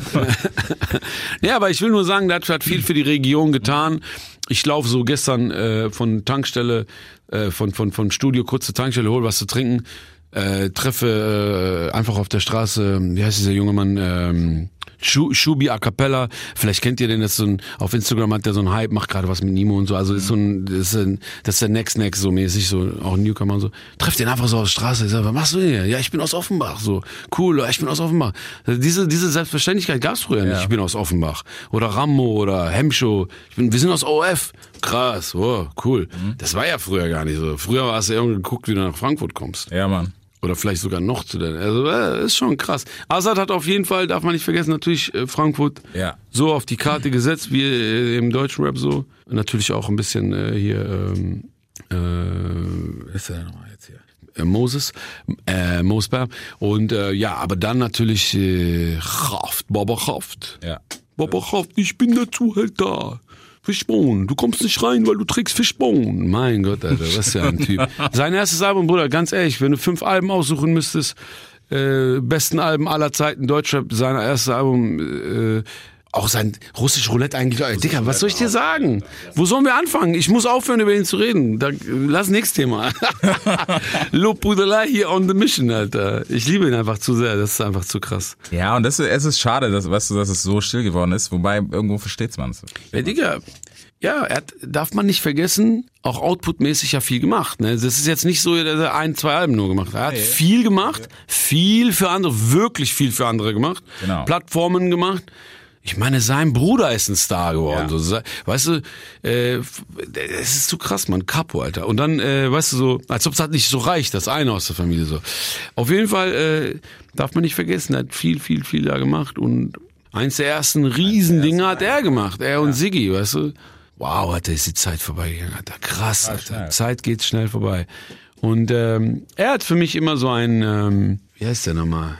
ja, aber ich will nur sagen, der hat viel für die Region getan. Ich laufe so gestern äh, von Tankstelle, äh, von, von, von Studio kurz zur Tankstelle, hol was zu trinken, äh, treffe äh, einfach auf der Straße, wie heißt dieser junge Mann, ähm, Shubi A Cappella, vielleicht kennt ihr den, das so ein, auf Instagram hat der so einen Hype, macht gerade was mit Nimo und so, also ist so ein, das ist, ein, das ist der Next Next so mäßig, so auch ein Newcomer und so. Trefft den einfach so auf der Straße, ich sag, was machst du denn hier? Ja, ich bin aus Offenbach, so. Cool, ich bin aus Offenbach. Diese, diese Selbstverständlichkeit gab's früher nicht, Ja. ich bin aus Offenbach. Oder Rammo oder Hemschow, ich bin, wir sind aus OF. Krass, wow, cool. Das war ja früher gar nicht so. Früher hast du irgendwie geguckt, wie du nach Frankfurt kommst. Ja, Mann. Oder vielleicht sogar noch zu der. Also äh, ist schon krass. Assad hat auf jeden Fall, darf man nicht vergessen, natürlich äh, Frankfurt Ja. so auf die Karte gesetzt, wie äh, im deutschen Rap so. Natürlich auch ein bisschen äh, hier, ähm, äh, ist denn nochmal jetzt hier? Äh, Moses, äh, Mosberg. Und äh, ja, aber dann natürlich äh, Kraft, Baba Kraft. Ja. Baba Kraft, ich bin der Zuhälter. Fischbone, du kommst nicht rein, weil du trägst Fischbone. Mein Gott, Alter, was ist ja ein Typ. Sein erstes Album, Bruder, ganz ehrlich, wenn du fünf Alben aussuchen müsstest, äh, besten Alben aller Zeiten, Deutschrap, sein erstes Album, äh, auch sein russisch Roulette eigentlich. Ey, Digga, was soll ich dir sagen? Wo sollen wir anfangen? Ich muss aufhören, über ihn zu reden. Da, lass nächstes Thema. Lobhudelei hier on the mission, Alter. Ich liebe ihn einfach zu sehr. Das ist einfach zu krass. Ja, und das, es ist schade, dass, weißt du, dass es so still geworden ist, wobei irgendwo versteht's man es. Ja, Digga. Ja, er hat, darf man nicht vergessen, auch outputmäßig ja viel gemacht. Ne? Das ist jetzt nicht so, dass er ein, zwei Alben nur gemacht hat. Er hat viel gemacht, viel für andere, wirklich viel für andere gemacht. Genau. Plattformen gemacht. Ich meine, sein Bruder ist ein Star geworden. Ja. So, weißt du, äh, es ist zu krass, man, Capo, Alter. Und dann, äh, weißt du, so, als ob es halt nicht so reicht, das eine aus der Familie so. Auf jeden Fall äh, darf man nicht vergessen, er hat viel, viel, viel da gemacht und eins der ersten Riesendinger hat er gemacht, er und Siggi, weißt du. Wow, Alter, ist die Zeit vorbeigegangen, Alter. Krass, Alter. schnell. Zeit geht schnell vorbei. Und ähm, er hat für mich immer so ein, ähm, wie heißt der nochmal?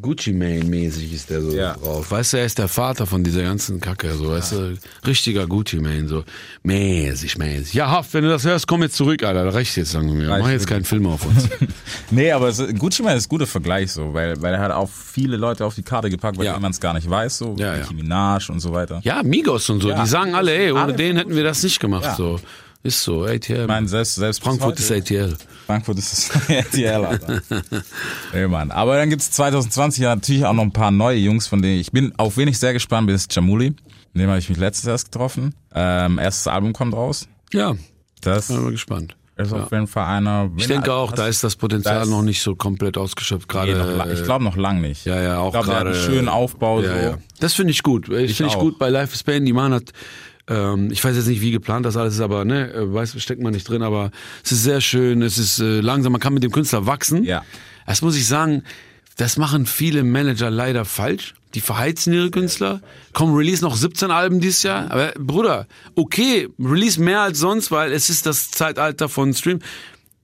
Gucci Mane mäßig ist der so Ja. drauf. Weißt du, er ist der Vater von dieser ganzen Kacke, so, weißt du, richtiger Gucci Mane, so mäßig, mäßig. Ja, Haft, wenn du das hörst, komm jetzt zurück, Alter, da reicht jetzt langsam wieder. Mach jetzt keinen Film auf uns. Nee, aber es, Gucci Mane ist ein guter Vergleich so, weil, weil er hat auch viele Leute auf die Karte gepackt, weil Ja. man es gar nicht weiß, so, Ja, Nicki ja. Minaj und so weiter. ja, Migos und so, Ja. die sagen alle, ey, ohne Alle den hätten wir das nicht gemacht, Ja. so. Ist so, ATL. Ich meine, selbst, selbst Frankfurt ist ATL. Frankfurt ist das RTL, Alter. nee, Mann. Aber dann gibt's 2020 ja natürlich auch noch ein paar neue Jungs, von denen ich bin, auf wen ich sehr gespannt bin, ist Jamuli. Mit dem habe ich mich letztes erst getroffen. Ähm, erstes Album kommt raus. Ja, Das bin mal gespannt. ist auf jeden Fall einer. Ich denke auch, da ist das Potenzial noch nicht so komplett ausgeschöpft, Nee, gerade. lang- ich glaube noch lang nicht. Ja, ja, auch gerade. einen schönen Aufbau. Ja, so. ja. Das finde ich gut. Ich finde ich gut bei Life is Pain. Die Mann hat, ähm, ich weiß jetzt nicht, wie geplant das alles ist, aber ne, äh, weiß, steckt man nicht drin, aber es ist sehr schön, es ist äh, langsam, man kann mit dem Künstler wachsen. Ja. Das muss ich sagen, das machen viele Manager leider falsch. Die verheizen ihre Künstler. Komm, release noch 17 Alben dieses Jahr. Aber Bruder, okay, release mehr als sonst, weil es ist das Zeitalter von Stream.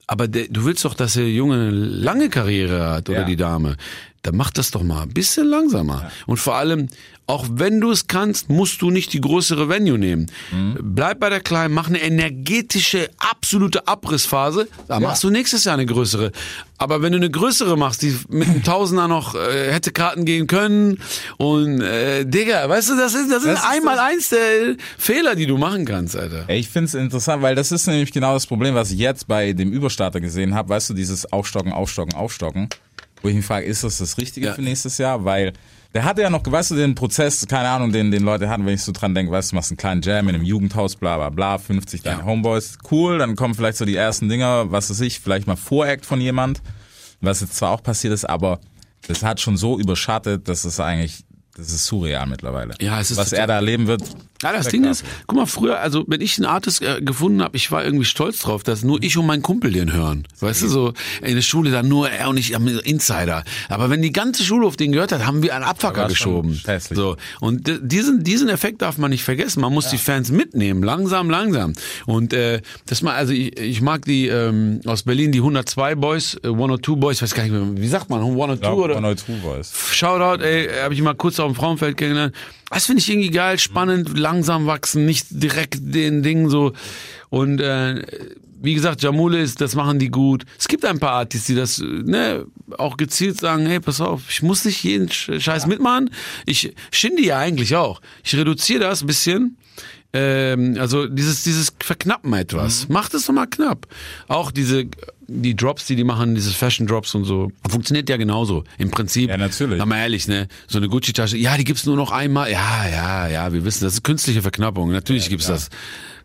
Aber der, du willst doch, dass der Junge eine lange Karriere hat oder Ja. die Dame. Dann mach das doch mal ein bisschen langsamer. Und vor allem, auch wenn du es kannst, musst du nicht die größere Venue nehmen. Bleib bei der kleinen, mach eine energetische, absolute Abrissphase. Da machst du nächstes Jahr eine größere. Aber wenn du eine größere machst, die mit einem Tausender noch äh, hätte Karten gehen können und äh, Digga, weißt du, das ist das Das ist einmal das- eins der Fehler, die du machen kannst, Alter. Ich find's interessant, weil das ist nämlich genau das Problem, was ich jetzt bei dem Überstarter gesehen habe. Weißt du, dieses Aufstocken, Aufstocken, Aufstocken. Wo ich mich frage, ist das das Richtige Ja. für nächstes Jahr? Weil der hatte ja noch, weißt du, den Prozess, keine Ahnung, den, den Leute hatten, wenn ich so dran denke, weißt du, machst einen kleinen Jam in einem Jugendhaus, bla bla bla, 50 deine Ja. Homeboys, cool, dann kommen vielleicht so die ersten Dinger, was weiß ich, vielleicht mal Voreact von jemand, was jetzt zwar auch passiert ist, aber das hat schon so überschattet, dass es eigentlich, das ist surreal mittlerweile. Ja, es ist Was er da erleben wird. Ja, das Ding ist, guck mal, früher, also wenn ich einen Artist äh, gefunden habe, ich war irgendwie stolz drauf, dass nur ich und mein Kumpel den hören. Weißt du, so in der Schule dann nur er und ich am Insider. Aber wenn die ganze Schule auf den gehört hat, haben wir einen Abfacker geschoben. So und diesen diesen Effekt darf man nicht vergessen. Man muss die Fans mitnehmen, langsam, langsam. Und äh, das mal, also ich, ich mag die ähm, aus Berlin die 102 Boys, äh, 102 Boys, ich weiß gar nicht mehr, wie sagt man, 102 Ich glaub, oder? One or Two Voice. Shoutout, ey, habe ich mal kurz auf dem Frauenfeld kennengelernt. Das finde ich irgendwie geil, spannend, langsam wachsen, nicht direkt den Ding so. Und äh, wie gesagt, Jamule ist, das machen die gut. Es gibt ein paar Artists, die das ne, auch gezielt sagen, hey, pass auf, ich muss nicht jeden Sch- Scheiß mitmachen. Ich Shindy ja eigentlich auch. Ich reduziere das ein bisschen. Ähm, also dieses dieses Verknappen etwas. Macht es doch mal knapp. Auch diese die Drops, die die machen, dieses Fashion Drops und so, funktioniert ja genauso. Im Prinzip. Ja, natürlich. Mal ehrlich, ne? So eine Gucci-Tasche, ja, die gibt's nur noch einmal. Ja, ja, ja, wir wissen, das ist künstliche Verknappung. Natürlich gibt's das.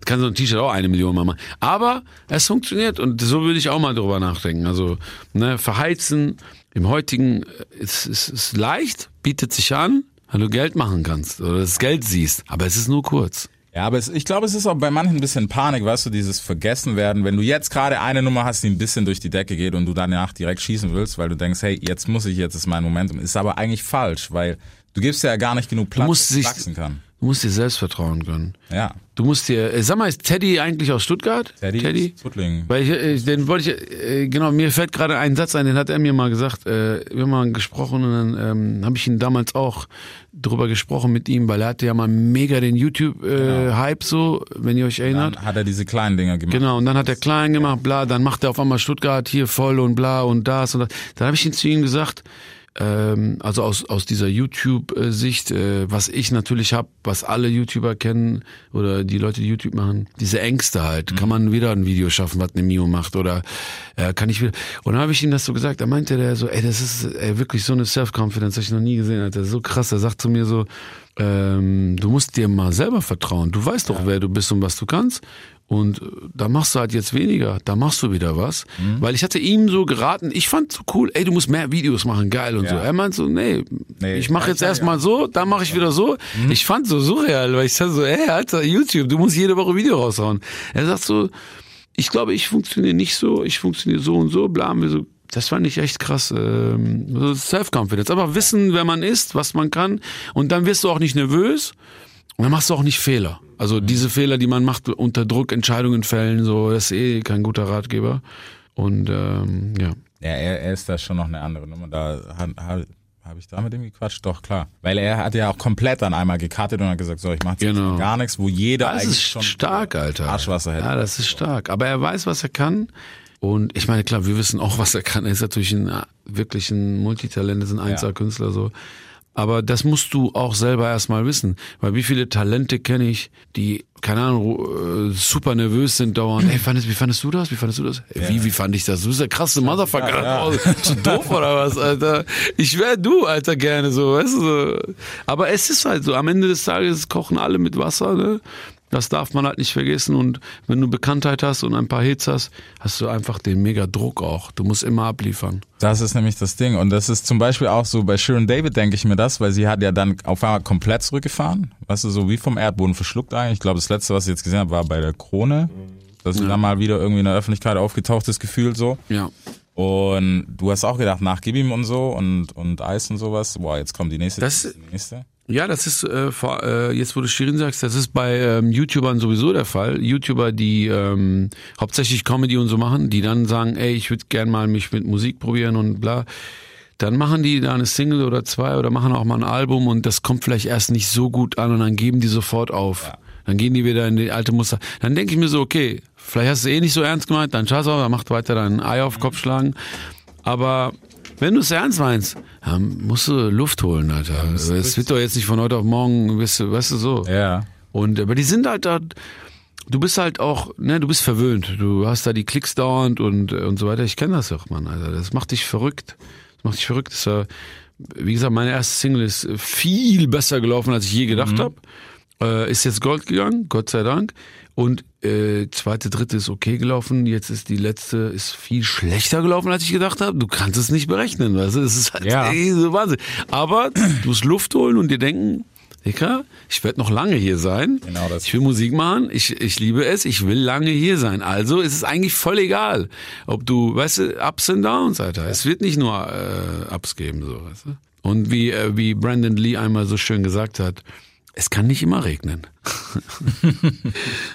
Kann so ein T-Shirt auch eine Million mal machen. Aber es funktioniert und so würde ich auch mal drüber nachdenken. Also, ne, verheizen im heutigen ist, ist, ist leicht, bietet sich an, weil du Geld machen kannst oder das Geld siehst. Aber es ist nur kurz. Ja, aber es, ich glaube, es ist auch bei manchen ein bisschen Panik, weißt du, dieses Vergessen werden. Wenn du jetzt gerade eine Nummer hast, die ein bisschen durch die Decke geht und du danach direkt schießen willst, weil du denkst, hey, jetzt muss ich, jetzt ist mein Momentum. Ist aber eigentlich falsch, weil du gibst ja gar nicht genug Platz, dass es wachsen kann. Du musst dir Selbstvertrauen gönnen. Ja. Du musst dir, äh, sag mal, ist Teddy eigentlich aus Stuttgart? Teddy, ist Puttling. Weil ich, äh, den wollte ich, äh, genau, mir fällt gerade ein Satz ein, den hat er mir mal gesagt, äh, wir haben mal gesprochen und dann ähm, habe ich ihn damals auch drüber gesprochen mit ihm, weil er hatte ja mal mega den YouTube-Hype so, wenn ihr euch erinnert. Dann hat er diese kleinen Dinger gemacht. Genau, und dann hat er klein gemacht, bla, dann macht er auf einmal Stuttgart hier voll und bla und das und das. Dann habe ich ihn zu ihm gesagt, ähm, also aus, aus dieser YouTube-Sicht, äh, was ich natürlich habe, was alle YouTuber kennen oder die Leute, die YouTube machen, diese Ängste halt. Kann man wieder ein Video schaffen, was eine Mio macht oder äh, kann ich wieder. Und dann habe ich ihm das so gesagt, da meinte der so, ey, das ist ey, wirklich so eine Self-Confidence, hab ich noch nie gesehen, Alter. So krass, er sagt zu mir so, ähm, du musst dir mal selber vertrauen. Du weißt doch, wer du bist und was du kannst. Und äh, da machst du halt jetzt weniger, da machst du wieder was. Weil ich hatte ihm so geraten, ich fand so cool, ey, du musst mehr Videos machen, geil und Ja. so. Er meint so, nee, Nee, ich mache jetzt erstmal ja. so, dann mache ich wieder so. Ich fand so surreal, weil ich sag so, ey, Alter, YouTube, du musst jede Woche Video raushauen. Er sagt so, ich glaube, ich funktioniere nicht so, ich funktioniere so und so, bla, haben wir so. Das fand ich echt krass. Ähm, Self-Confidence. Aber wissen, wer man ist, was man kann. Und dann wirst du auch nicht nervös. Und dann machst du auch nicht Fehler. Also diese Fehler, die man macht unter Druck, Entscheidungen fällen, so, das ist eh kein guter Ratgeber. Und ähm, ja. Ja, er, er ist da schon noch eine andere Nummer. Da habe hab, ich da mit ihm gequatscht? Doch, klar. Weil er hat ja auch komplett dann einmal gekartet und hat gesagt, so, ich mach jetzt Genau. gar nichts, wo jeder Das eigentlich ist schon stark, Alter. Arschwasser hätte. Ja, das ist stark. Aber er weiß, was er kann. Und ich meine, klar, wir wissen auch, was er kann. Er ist natürlich ein wirklich ein Multitalent, ist ein Einzelkünstler so. Aber das musst du auch selber erstmal wissen. Weil wie viele Talente kenne ich, die, keine Ahnung, äh, super nervös sind dauernd. Ey, fandest, wie fandest du das? Wie fandest du das? Ey, Wie, wie fand ich das? Du bist der krasse Motherfucker. Ja, Oh, Bist du doof oder was, Alter? Ich wär du, Alter, gerne so, weißt du so. Aber es ist halt so, am Ende des Tages kochen alle mit Wasser, ne? Das darf man halt nicht vergessen. Und wenn du Bekanntheit hast und ein paar Hits hast, hast du einfach den mega Druck auch. Du musst immer abliefern. Das ist nämlich das Ding. Und das ist zum Beispiel auch so bei Sharon David, denke ich mir das, weil sie hat ja dann auf einmal komplett zurückgefahren. Weißt du, so wie vom Erdboden verschluckt eigentlich. Ich glaube, das letzte, was ich jetzt gesehen habe, war bei der Krone. Dass sie dann mal wieder irgendwie in der Öffentlichkeit aufgetaucht ist, gefühlt so. Ja. Und du hast auch gedacht, nach Gib ihm und so und, und Eis und sowas. Boah, jetzt kommt die nächste. Das- die nächste. Ja, das ist, äh, vor, äh, jetzt wo du Shirin sagst, das ist bei ähm, YouTubern sowieso der Fall. YouTuber, die ähm, hauptsächlich Comedy und so machen, die dann sagen, ey, ich würde gern mal mich mit Musik probieren und bla. Dann machen die da eine Single oder zwei oder machen auch mal ein Album und das kommt vielleicht erst nicht so gut an und dann geben die sofort auf. Dann gehen die wieder in die alte Muster. Dann denke ich mir so, okay, vielleicht hast du eh nicht so ernst gemeint, dann scheiß auf, dann macht weiter dein Ei auf den Kopf schlagen. Aber wenn du es ernst meinst, dann musst du Luft holen, Alter. Es wird doch jetzt nicht von heute auf morgen, weißt du, weißt du so. Ja. Und aber die sind halt da. Du bist halt auch, ne, du bist verwöhnt. Du hast da die Klicks dauernd und und so weiter. Ich kenne das doch, Mann. Alter. Das macht dich verrückt. Das macht dich verrückt. Das war, wie gesagt, meine erste Single ist viel besser gelaufen, als ich je gedacht hab. Äh, ist jetzt Gold gegangen, Gott sei Dank. Und äh, zweite, dritte ist okay gelaufen. Jetzt ist die letzte ist viel schlechter gelaufen, als ich gedacht habe. Du kannst es nicht berechnen, weißt du? Es ist halt Ja. ey, so Wahnsinn. Aber du musst Luft holen und dir denken, Dicker, ich werde noch lange hier sein. Genau das. Ich will Musik machen, ich, ich liebe es, ich will lange hier sein. Also ist es eigentlich voll egal, ob du, weißt du, Ups und Downs, Alter. Es wird nicht nur äh, Ups geben, so, weißt du. Und wie, äh, wie Brandon Lee einmal so schön gesagt hat, es kann nicht immer regnen.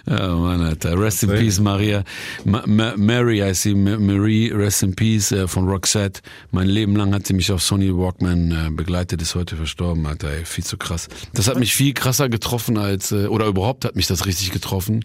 oh Mann, Alter. Rest in Peace, Maria. Ma Ma Mary, I see Ma Marie, Rest in Peace äh, von Roxette. Mein Leben lang hat sie mich auf Sony Walkman äh, begleitet, ist heute verstorben, Alter. Ey, viel zu krass. Das hat mich viel krasser getroffen als, äh, oder überhaupt hat mich das richtig getroffen,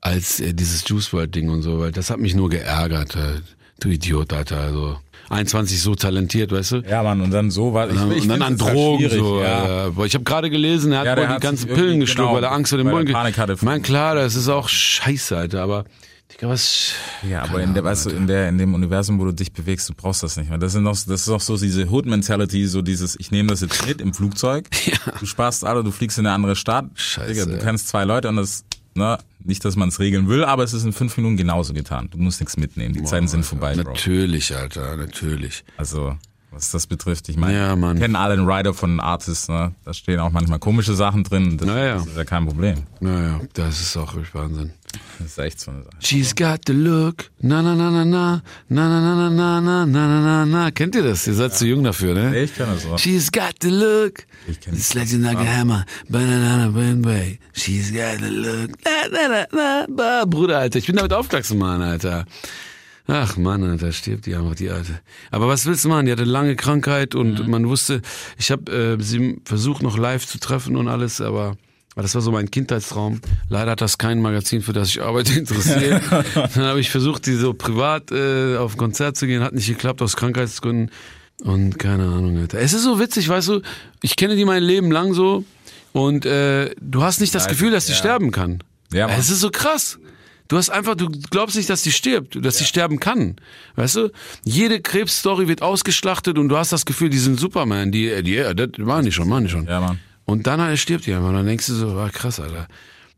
als äh, dieses Juice World Ding und so, weil das hat mich nur geärgert. Äh, du Idiot, Alter. Also 21 so talentiert, weißt du? Ja, Mann, und dann so war ich, Und dann, ich und dann an halt Drogen so. ja. Äh, ich habe gerade gelesen, er hat Ja, wohl die ganzen Pillen geschluckt, genau, weil er Angst vor er Bullen Panik hatte. Mein klar, das ist auch scheiße, Alter, aber Digga, was Ja, aber in der, weißt du, in der, in dem Universum, wo du dich bewegst, du brauchst das nicht mehr. Das sind noch, das ist auch so diese Hood-Mentality, so dieses, ich nehme das jetzt mit im Flugzeug. Du sparst alle, du fliegst in eine andere Stadt. Scheiße, Digga, du kennst zwei Leute und das, ne, nicht, dass man es regeln will, aber es ist in fünf Minuten genauso getan. Du musst nichts mitnehmen. Die Zeiten sind vorbei, Bro. Natürlich, Alter, natürlich. Also, was das betrifft, ich meine, Ja, Mann. kennen alle einen Rider von Artists, ne? Da stehen auch manchmal komische Sachen drin. Das, Ja, ja. das ist ja kein Problem. Naja, das ist auch wirklich Wahnsinn. Das ist echt so eine Sache. She's got the look, na na na na na, na na na na na na na na na na. Kennt ihr das? Ihr seid zu jung dafür, ne? Ich kenn das auch. She's got the look. Ich kenn It's like a hammer. Banana, banana, She's got the look. Na, na, na, na. Bruder, Alter, ich bin damit aufgewachsen, Mann, Alter. Ach Mann, Alter, stirbt die einfach, die Alte. Aber was willst du machen? Die hatte lange Krankheit und man wusste, ich habe äh, sie versucht noch live zu treffen und alles, aber das war so mein Kindheitstraum. Leider hat das kein Magazin, für das ich arbeite, interessiert. Dann habe ich versucht, die so privat äh, auf ein Konzert zu gehen, hat nicht geklappt aus Krankheitsgründen. Und keine Ahnung, Alter. Es ist so witzig, weißt du, ich kenne die mein Leben lang so und äh, du hast nicht das Gefühl, dass die ja. sterben kann. Ja, Mann. es ist so krass. Du hast einfach, du glaubst nicht, dass die stirbt, dass sie sterben kann. Weißt du? Jede Krebsstory wird ausgeschlachtet und du hast das Gefühl, die sind Superman, die, die, ja, das waren die schon, waren die schon. Ja, Mann. Und dann halt, stirbt die einfach. Und dann denkst du so, ah, krass, Alter.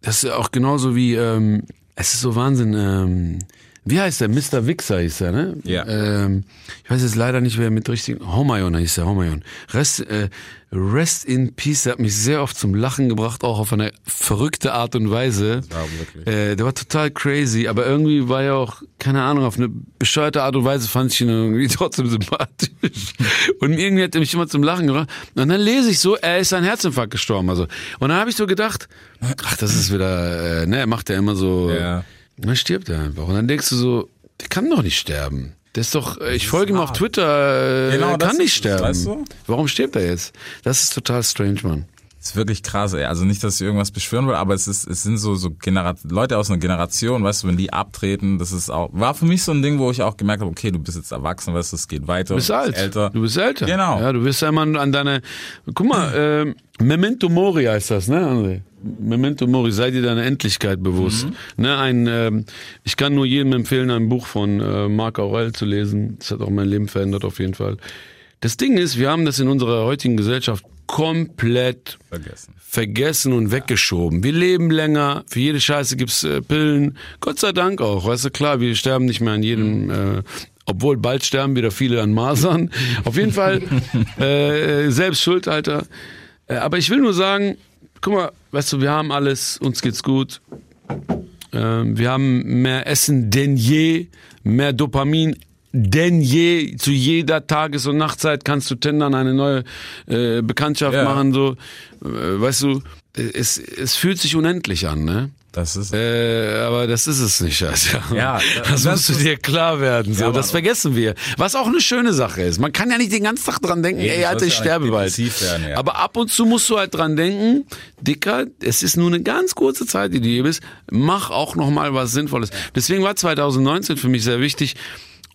Das ist auch genauso wie, ähm, Es ist so Wahnsinn. Ähm, wie heißt der? Mr. Wixer hieß er, ne? Ja. Ähm, ich weiß jetzt leider nicht, wer mit richtigen. Homayon hieß er, Homayon. Rest, äh, Rest in Peace, der hat mich sehr oft zum Lachen gebracht, auch auf eine verrückte Art und Weise. Ja. Äh, der war total crazy, aber irgendwie war er auch, keine Ahnung, auf eine bescheuerte Art und Weise fand ich ihn irgendwie trotzdem sympathisch. Und irgendwie hat er mich immer zum Lachen gebracht. Und dann lese ich so, er ist an Herzinfarkt gestorben. Also. Und dann habe ich so gedacht, ach, das ist wieder, äh, ne, er macht ja immer so. Ja. Dann stirbt er einfach. Und dann denkst du so, der kann doch nicht sterben. Der ist doch, äh, ich folge ihm auf Twitter, äh, Genau, er das kann ist nicht sterben. weißt du? Warum stirbt er jetzt? Das ist total strange, Mann. Ist wirklich krass, ey. Also nicht, dass ich irgendwas beschwören will, aber es ist, es sind so, so Leute aus einer Generation, weißt du, wenn die abtreten, das ist auch, war für mich so ein Ding, wo ich auch gemerkt habe, okay, du bist jetzt erwachsen, weißt du, es geht weiter. Du bist alt. älter. Du bist älter. Genau. Ja, du wirst ja immer an deine. Guck mal, ähm, Memento Mori heißt das, ne, André? Memento Mori, sei dir deiner Endlichkeit bewusst. Ne, ein, ähm, ich kann nur jedem empfehlen, ein Buch von äh, Marc Aurel zu lesen. Das hat auch mein Leben verändert auf jeden Fall. Das Ding ist, wir haben das in unserer heutigen Gesellschaft komplett Vergessen. vergessen und weggeschoben. Wir leben länger, für jede Scheiße gibt's äh, Pillen. Gott sei Dank auch, weißt du, klar, wir sterben nicht mehr an jedem, äh, obwohl bald sterben wieder viele an Masern. Auf jeden Fall äh, selbst schuld, Alter. Äh, aber ich will nur sagen, guck mal, weißt du, wir haben alles, uns geht's gut. Ähm, wir haben mehr Essen denn je, mehr Dopamin denn je. Zu jeder Tages- und Nachtzeit kannst du Tendern eine neue äh, Bekanntschaft Ja. machen. So, äh, weißt du, es, es fühlt sich unendlich an, ne? Das ist, Äh, aber das ist es nicht, Alter. Ja, das, das musst du dir klar werden. So, Ja, das vergessen wir. Was auch eine schöne Sache ist. Man kann ja nicht den ganzen Tag dran denken, Nee, ey, Alter, ich sterbe bald. werden, ja. Aber ab und zu musst du halt dran denken, Dicker, es ist nur eine ganz kurze Zeit, die du hier bist. Mach auch noch mal was Sinnvolles. Deswegen war 2019 für mich sehr wichtig.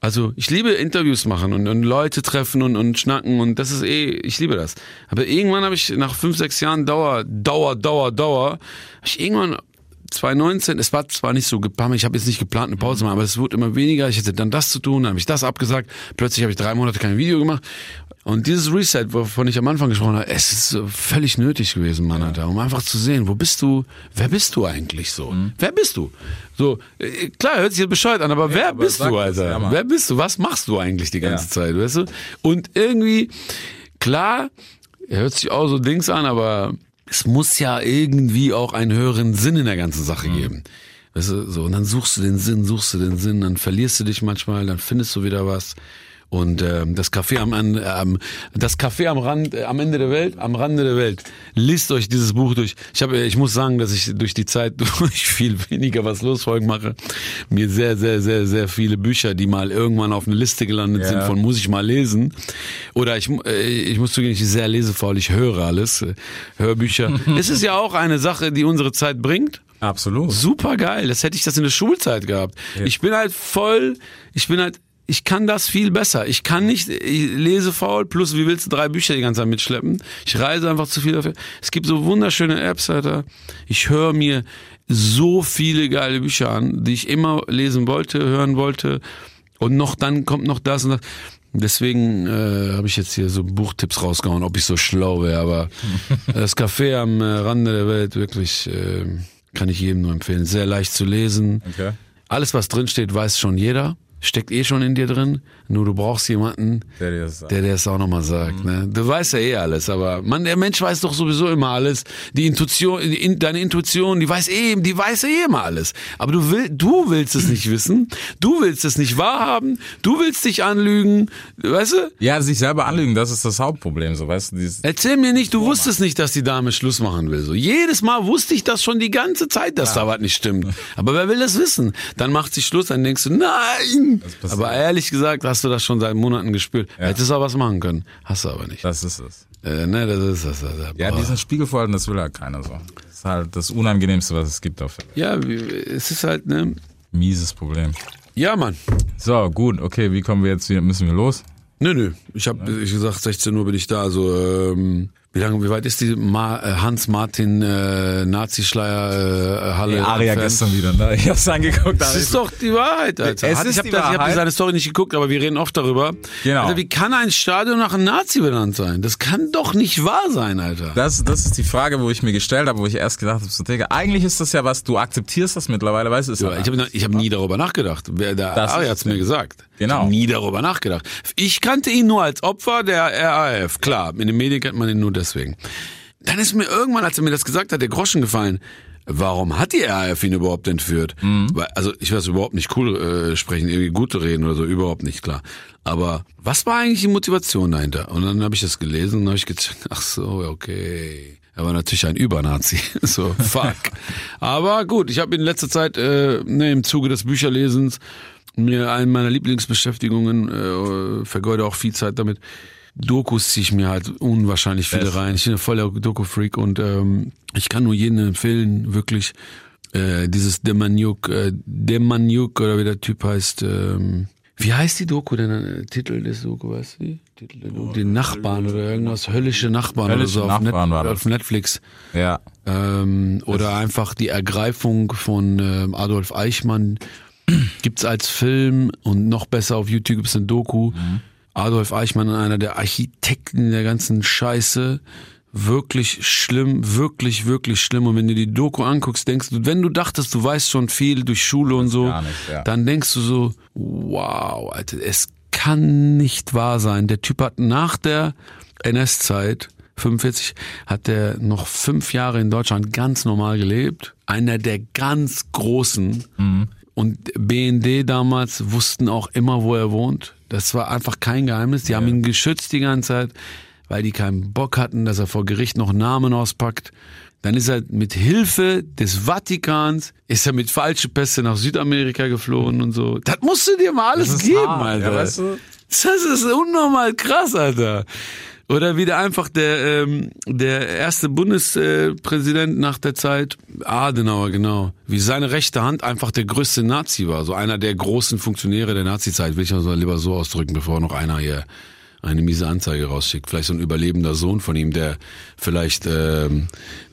Also ich liebe Interviews machen und, und Leute treffen und, und schnacken und das ist eh, ich liebe das. Aber irgendwann habe ich nach fünf, sechs Jahren Dauer, Dauer, Dauer, Dauer, habe ich irgendwann 2019, es war zwar nicht so geplant, ich habe jetzt nicht geplant eine Pause zu machen, aber es wurde immer weniger, ich hatte dann das zu tun, dann habe ich das abgesagt, plötzlich habe ich drei Monate kein Video gemacht und dieses Reset, wovon ich am Anfang gesprochen habe, es ist völlig nötig gewesen, Mann, Alter, um einfach zu sehen, wo bist du, wer bist du eigentlich so? Wer bist du? So, äh, klar, hört sich jetzt bescheuert an, aber wer aber bist du, Alter? ja, wer bist du? Was machst du eigentlich die ganze Ja. Zeit, weißt du? Und irgendwie, klar, er hört sich auch so Dings an, aber es muss ja irgendwie auch einen höheren Sinn in der ganzen Sache geben. Weißt du, so, und dann suchst du den Sinn, suchst du den Sinn, dann verlierst du dich manchmal, dann findest du wieder was. Und ähm, das Café am, An- ähm, das Café am Rand, äh, am Ende der Welt, am Rande der Welt. Lest euch dieses Buch durch. Ich habe, ich muss sagen, dass ich durch die Zeit durch viel weniger was los Folgen mache, mir sehr, sehr, sehr, sehr viele Bücher, die mal irgendwann auf eine Liste gelandet Ja. sind, von muss ich mal lesen. Oder ich, äh, ich muss zugeben, ich bin sehr lesefaul, ich höre alles, äh, Hörbücher. es ist ja auch eine Sache, die unsere Zeit bringt. absolut. Super geil. Das hätte ich das in der Schulzeit gehabt. Ich bin halt voll, ich bin halt, ich kann das viel besser. Ich kann nicht, ich lese faul, plus wie willst du drei Bücher die ganze Zeit mitschleppen? Ich reise einfach zu viel dafür. Es gibt so wunderschöne Apps, Alter. Ich höre mir so viele geile Bücher an, die ich immer lesen wollte, hören wollte. Und noch dann kommt noch das und das. Deswegen äh, habe ich jetzt hier so Buchtipps rausgehauen, ob ich so schlau wäre. Aber das Café am äh, Rande der Welt wirklich äh, kann ich jedem nur empfehlen. Sehr leicht zu lesen. Okay. Alles, was drin steht, weiß schon jeder. Steckt eh schon in dir drin. Nur du brauchst jemanden, Der dir das sagt. der dir es auch nochmal sagt. Ne? Du weißt ja eh alles, aber man, der Mensch weiß doch sowieso immer alles. Die Intuition, in, deine Intuition, die weiß eh, die weiß eh immer alles. Aber du will, du willst es nicht wissen. Du willst es nicht wahrhaben. Du willst dich anlügen. Weißt du? Ja, sich selber anlügen, das ist das Hauptproblem, so weißt du. Erzähl mir nicht, du wusstest nicht, dass die Dame Schluss machen will. So jedes Mal wusste ich das schon die ganze Zeit, dass da was nicht stimmt. Aber wer will das wissen? Dann macht sie Schluss, dann denkst du, nein. Aber ehrlich gesagt, hast du das schon seit Monaten gespürt. Hättest auch was machen können, hast du aber nicht. das ist es. Äh, ne, das ist das. das Ja, diesen Spiegelverhalten, das will halt keiner so. Das ist halt das Unangenehmste, was es gibt auf der Welt. ja, es ist halt ne. Mieses Problem. Ja, Mann. So, gut, okay, wie kommen wir jetzt wieder? Müssen wir los? Nö, nö. Ich habe ich gesagt, 16 Uhr bin ich da. Also ähm, Wie lange, wie weit ist die Ma äh, Hans-Martin äh, Nazi-Schleier äh, Halle? Die Aria gestern wieder, ne? Ich hab's angeguckt. Das ist doch die Wahrheit, Alter. Es Hat- ist ich habe hab seine Story nicht geguckt, aber wir reden oft darüber. Genau. Alter, wie kann ein Stadion nach einem Nazi benannt sein? Das kann doch nicht wahr sein, Alter. Das, das ist die Frage, wo ich mir gestellt habe, wo ich erst gedacht habe, so, Digga, eigentlich ist das ja was, du akzeptierst das mittlerweile, weißt du? Ja, ich habe ich hab nie darüber nachgedacht. Wer der Das Ari ist hat's es mir gesagt. Genau. Ich hab nie darüber nachgedacht. Ich kannte ihn nur als Opfer der RAF. Klar, in den Medien kennt man ihn nur deswegen. Dann ist mir irgendwann, als er mir das gesagt hat, der Groschen gefallen. Warum hat die RAF ihn überhaupt entführt? Mhm. Weil, also ich weiß überhaupt nicht cool äh, sprechen, irgendwie gute reden oder so, überhaupt nicht klar. Aber was war eigentlich die Motivation dahinter? Und dann habe ich das gelesen und habe ich gecheckt, ach so, okay. Er war natürlich ein Übernazi. So, fuck. Aber gut, ich habe in letzter Zeit äh, ne, im Zuge des Bücherlesens mir eine meiner Lieblingsbeschäftigungen, äh, vergeude auch viel Zeit damit. Dokus ziehe ich mir halt unwahrscheinlich viele Beste. rein. Ich bin ein voller Doku-Freak und ähm, ich kann nur jeden empfehlen, wirklich äh, dieses Demaniuk, äh, Demaniuk oder wie der Typ heißt. Ähm, wie heißt die Doku denn? Äh, Titel des Doku, weißt du? Titel der Doku, die Nachbarn oder irgendwas, höllische Nachbarn Höllische oder so Nachbarn war auf, das. Net, auf Netflix. ja. Ähm, oder einfach die Ergreifung von ähm, Adolf Eichmann gibt's als Film und noch besser auf YouTube gibt's eine Doku. Adolf Eichmann, einer der Architekten der ganzen Scheiße. Wirklich schlimm, wirklich, wirklich schlimm. Und wenn du die Doku anguckst, denkst du, wenn du dachtest, du weißt schon viel durch Schule und so, nicht, ja. dann denkst du so, wow, Alter, es kann nicht wahr sein. Der Typ hat nach der NS-Zeit, 45, hat er noch fünf Jahre in Deutschland ganz normal gelebt. Einer der ganz großen. Und BND damals wussten auch immer, wo er wohnt. Das war einfach kein Geheimnis. Die haben ihn geschützt die ganze Zeit, weil die keinen Bock hatten, dass er vor Gericht noch Namen auspackt. Dann ist er mit Hilfe des Vatikans, ist er mit falsche Pässe nach Südamerika geflohen und so. Das musst du dir mal alles geben, hart, Alter. ja, weißt du? Das ist unnormal krass, Alter. Oder wieder einfach der, ähm, der erste Bundespräsident nach der Zeit, Adenauer, genau. Wie seine rechte Hand einfach der größte Nazi war. So einer der großen Funktionäre der Nazi-Zeit, will ich also lieber so ausdrücken, bevor noch einer hier eine miese Anzeige rausschickt. Vielleicht so ein überlebender Sohn von ihm, der vielleicht, ähm,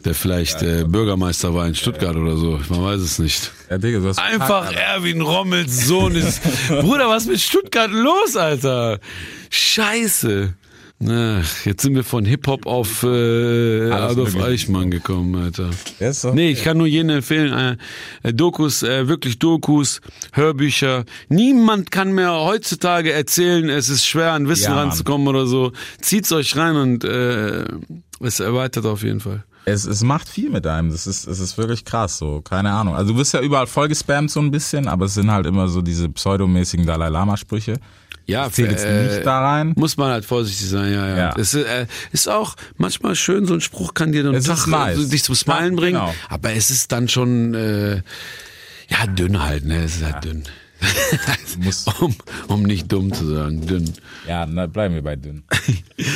der vielleicht äh, Bürgermeister war in Stuttgart oder so. Man weiß es nicht. Ja, Digga, du Einfach. Erwin Rommels Sohn ist. Bruder, was ist mit Stuttgart los, Alter? Scheiße. Ach, jetzt sind wir von Hip-Hop auf äh, Alles Adolf. Eichmann gekommen, Alter. Ist doch- Nee, ich kann nur jedem empfehlen, äh, äh, Dokus, äh, wirklich Dokus, Hörbücher. Niemand kann mir heutzutage erzählen, es ist schwer an Wissen Ja, ranzukommen oder so. Zieht's euch rein und äh, es erweitert auf jeden Fall. Es, es macht viel mit einem. Das ist, es ist wirklich krass, so. Keine Ahnung. Also du wirst ja überall voll gespammt so ein bisschen, aber es sind halt immer so diese pseudomäßigen Dalai Lama Sprüche. Ja, Das zählt jetzt äh, nicht da rein. Muss man halt vorsichtig sein, ja, ja. Ja. Es ist, äh, ist auch manchmal schön, so ein Spruch kann dir den Es Tag nice. so, dich zum Smilen Ja, bringen. genau. Aber es ist dann schon, äh, ja, dünn halt, ne? Es ist halt dünn. Muss- um, um nicht dumm zu sagen, dünn. Ja, na, bleiben wir bei dünn.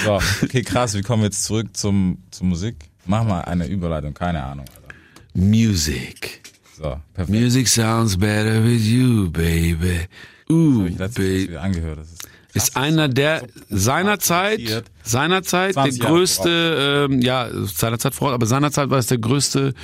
So, okay, krass. Wir kommen jetzt zurück zum, zur Musik. Mach mal eine Überleitung, keine Ahnung. Alter. Music. So, perfekt. Music sounds better with you, baby. Das ist. Ist einer der seinerzeit, produziert. seinerzeit der 20 Jahre größte, ähm, ja, seinerzeit voraus, aber seinerzeit war es der größte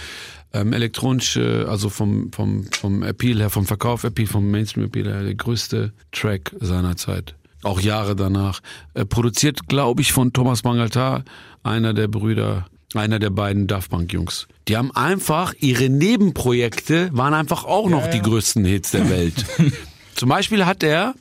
ähm, elektronische, also vom, vom, vom Appeal her, vom Verkauf Appeal, vom Mainstream Appeal her, der größte Track seinerzeit. Auch Jahre danach. Äh, produziert, glaube ich, von Thomas Bangalter, einer der Brüder, einer der beiden Daft Punk Jungs. Die haben einfach, ihre Nebenprojekte waren einfach auch noch die größten Hits der Welt. Zum Beispiel hat er,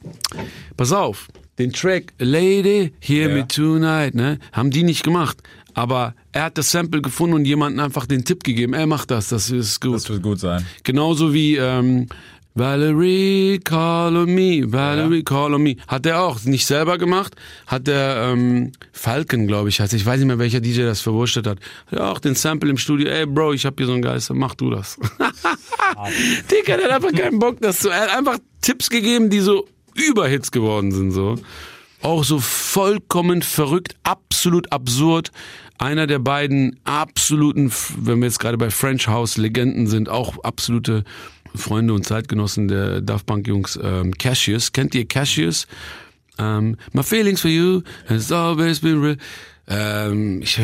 pass auf, den Track Lady, Hear Ja. Me Tonight, ne, haben die nicht gemacht. Aber er hat das Sample gefunden und jemanden einfach den Tipp gegeben, er macht das, das ist gut. das wird gut sein. Genauso wie ähm, Valerie, call on me, Valerie, call on me. Hat er auch nicht selber gemacht, hat der ähm, Falcon, glaube ich, heißt. Ich weiß nicht mehr, welcher DJ das verwurstet hat. Hat auch den Sample im Studio. Ey, Bro, ich hab hier so einen Geist, mach du das. Digga, der hat einfach keinen Bock, das zu. Er hat einfach Tipps gegeben, die so Überhits geworden sind, so. Auch so vollkommen verrückt, absolut absurd. Einer der beiden absoluten, wenn wir jetzt gerade bei French House Legenden sind, auch absolute Freunde und Zeitgenossen der Daft Punk Jungs, ähm, Cassius. Kennt ihr Cassius? Ähm, My feelings for you has always been real. Ähm, ich,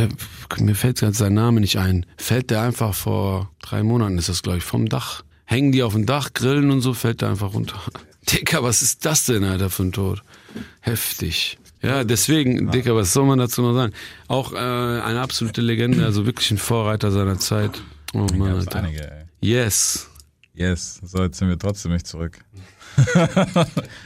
mir fällt gerade sein Name nicht ein. Fällt der einfach vor drei Monaten, ist das glaube ich, vom Dach. Hängen die auf dem Dach, grillen und so, fällt der einfach runter. Dicker, was ist das denn, Alter, für ein Tod? Heftig. Ja, deswegen, Dicker, was soll man dazu noch sagen? Auch äh, eine absolute Legende, also wirklich ein Vorreiter seiner Zeit. Oh Mann, Alter. einige, ey. Yes. Yes, so jetzt sind wir trotzdem nicht zurück.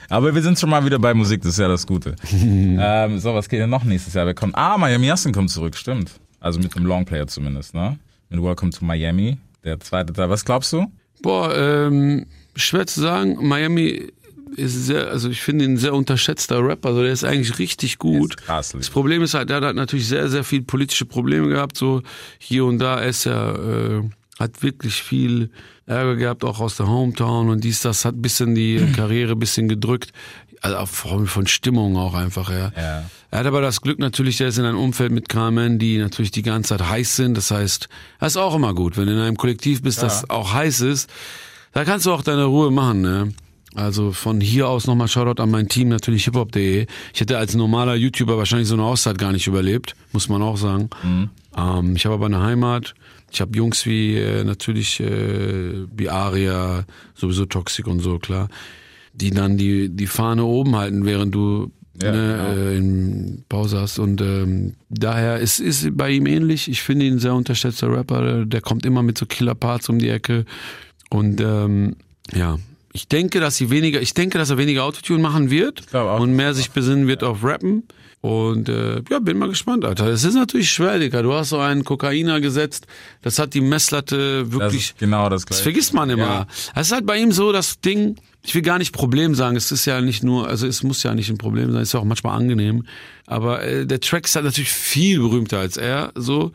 Aber wir sind schon mal wieder bei Musik, das ist ja das Gute. ähm, so, was geht denn noch nächstes Jahr? Wer kommt? Ah, Miami Yassin kommt zurück, stimmt. Also mit einem Longplayer zumindest, ne? Mit Welcome to Miami, der zweite Teil. Was glaubst du? Boah, ähm, schwer zu sagen. Miami ist sehr, also ich finde ihn ein sehr unterschätzter Rapper. Also der ist eigentlich richtig gut. Krass, das Problem ist halt, der hat natürlich sehr, sehr viel politische Probleme gehabt, so hier und da. Er ist ja, äh, hat wirklich viel Ärger gehabt, auch aus der Hometown und dies, das hat ein bisschen die Karriere ein bisschen gedrückt. Also auch von, von Stimmung auch einfach, ja. Ja. Er hat aber das Glück natürlich, der ist in einem Umfeld mit Carmen, die natürlich die ganze Zeit heiß sind. Das heißt, das ist auch immer gut, wenn du in einem Kollektiv bist, das auch heiß ist. Da kannst du auch deine Ruhe machen, ne? Also von hier aus nochmal Shoutout an mein Team, natürlich hiphop.de. Ich hätte als normaler YouTuber wahrscheinlich so eine Auszeit gar nicht überlebt, muss man auch sagen. Ähm, ich habe aber eine Heimat. Ich habe Jungs wie äh, natürlich äh, wie Aria, sowieso Toxic und so, klar, die dann die, die Fahne oben halten, während du Ja, ne, genau. äh, in Pause hast. Und ähm, daher ist ist bei ihm ähnlich. Ich finde ihn ein sehr unterschätzter Rapper. Der kommt immer mit so Killer-Parts um die Ecke. Und ähm, ja, ich denke, dass sie weniger, ich denke, dass er weniger Autotune machen wird auch. und mehr sich besinnen wird auf Rappen. Und äh, ja, bin mal gespannt, Alter. Es ist natürlich schwer, Digga. Du hast so einen Kokainer gesetzt, das hat die Messlatte Das wirklich. ist genau das Das gleiche. vergisst man immer. Ja. Es ist halt bei ihm so, das Ding, ich will gar nicht Problem sagen, es ist ja nicht nur, also es muss ja nicht ein Problem sein, es ist ja auch manchmal angenehm. Aber äh, der Track ist halt natürlich viel berühmter als er, so.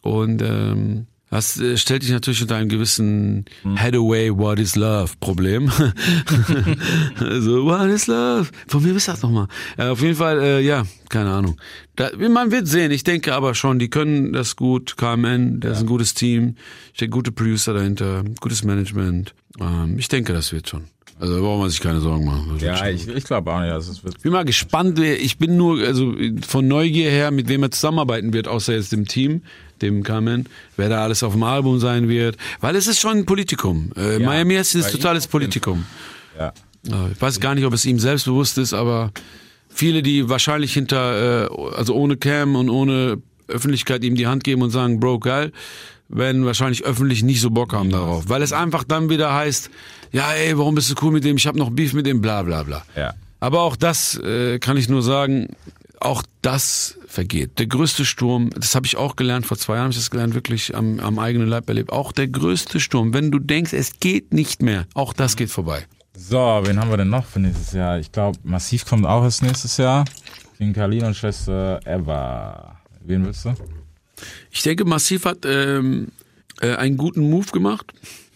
Und ähm, das äh, stellt dich natürlich unter einem gewissen Hm. Headaway What is Love Problem. so, What is Love? Von wem ist das nochmal? Äh, auf jeden Fall, äh, ja, keine Ahnung. Da, man wird sehen, ich denke aber schon, die können das gut. KMN, der ist ein gutes Team, steht gute Producer dahinter, gutes Management. Ähm, ich denke, das wird schon. Also da braucht man sich keine Sorgen machen. Das Ja, ich, ich glaube auch nicht. Also es wird Ich bin mal gespannt. Ich bin nur, also von Neugier her, mit wem er zusammenarbeiten wird, außer jetzt dem Team, dem Carmen, wer da alles auf dem Album sein wird. Weil es ist schon ein Politikum. Äh, Ja, Miami ist ein totales Politikum. ja. Ja, Ich weiß gar nicht, ob es ihm selbstbewusst ist, aber viele, die wahrscheinlich hinter, äh, also ohne Cam und ohne Öffentlichkeit ihm die Hand geben und sagen, Bro, geil, werden wahrscheinlich öffentlich nicht so Bock haben darauf. Weil es einfach dann wieder heißt, ja ey, warum bist du cool mit dem, ich habe noch Beef mit dem, bla bla bla. Ja. Aber auch das äh, kann ich nur sagen, auch das vergeht. Der größte Sturm, das habe ich auch gelernt, vor zwei Jahren habe ich das gelernt, wirklich am, am eigenen Leib erlebt. Auch der größte Sturm, wenn du denkst, es geht nicht mehr, auch das geht vorbei. So, wen haben wir denn noch für nächstes Jahr? Ich glaube, Massiv kommt auch erst nächstes Jahr. King Kalin und Schwester Eva. Wen willst du? Ich denke, Massiv hat ähm, äh, einen guten Move gemacht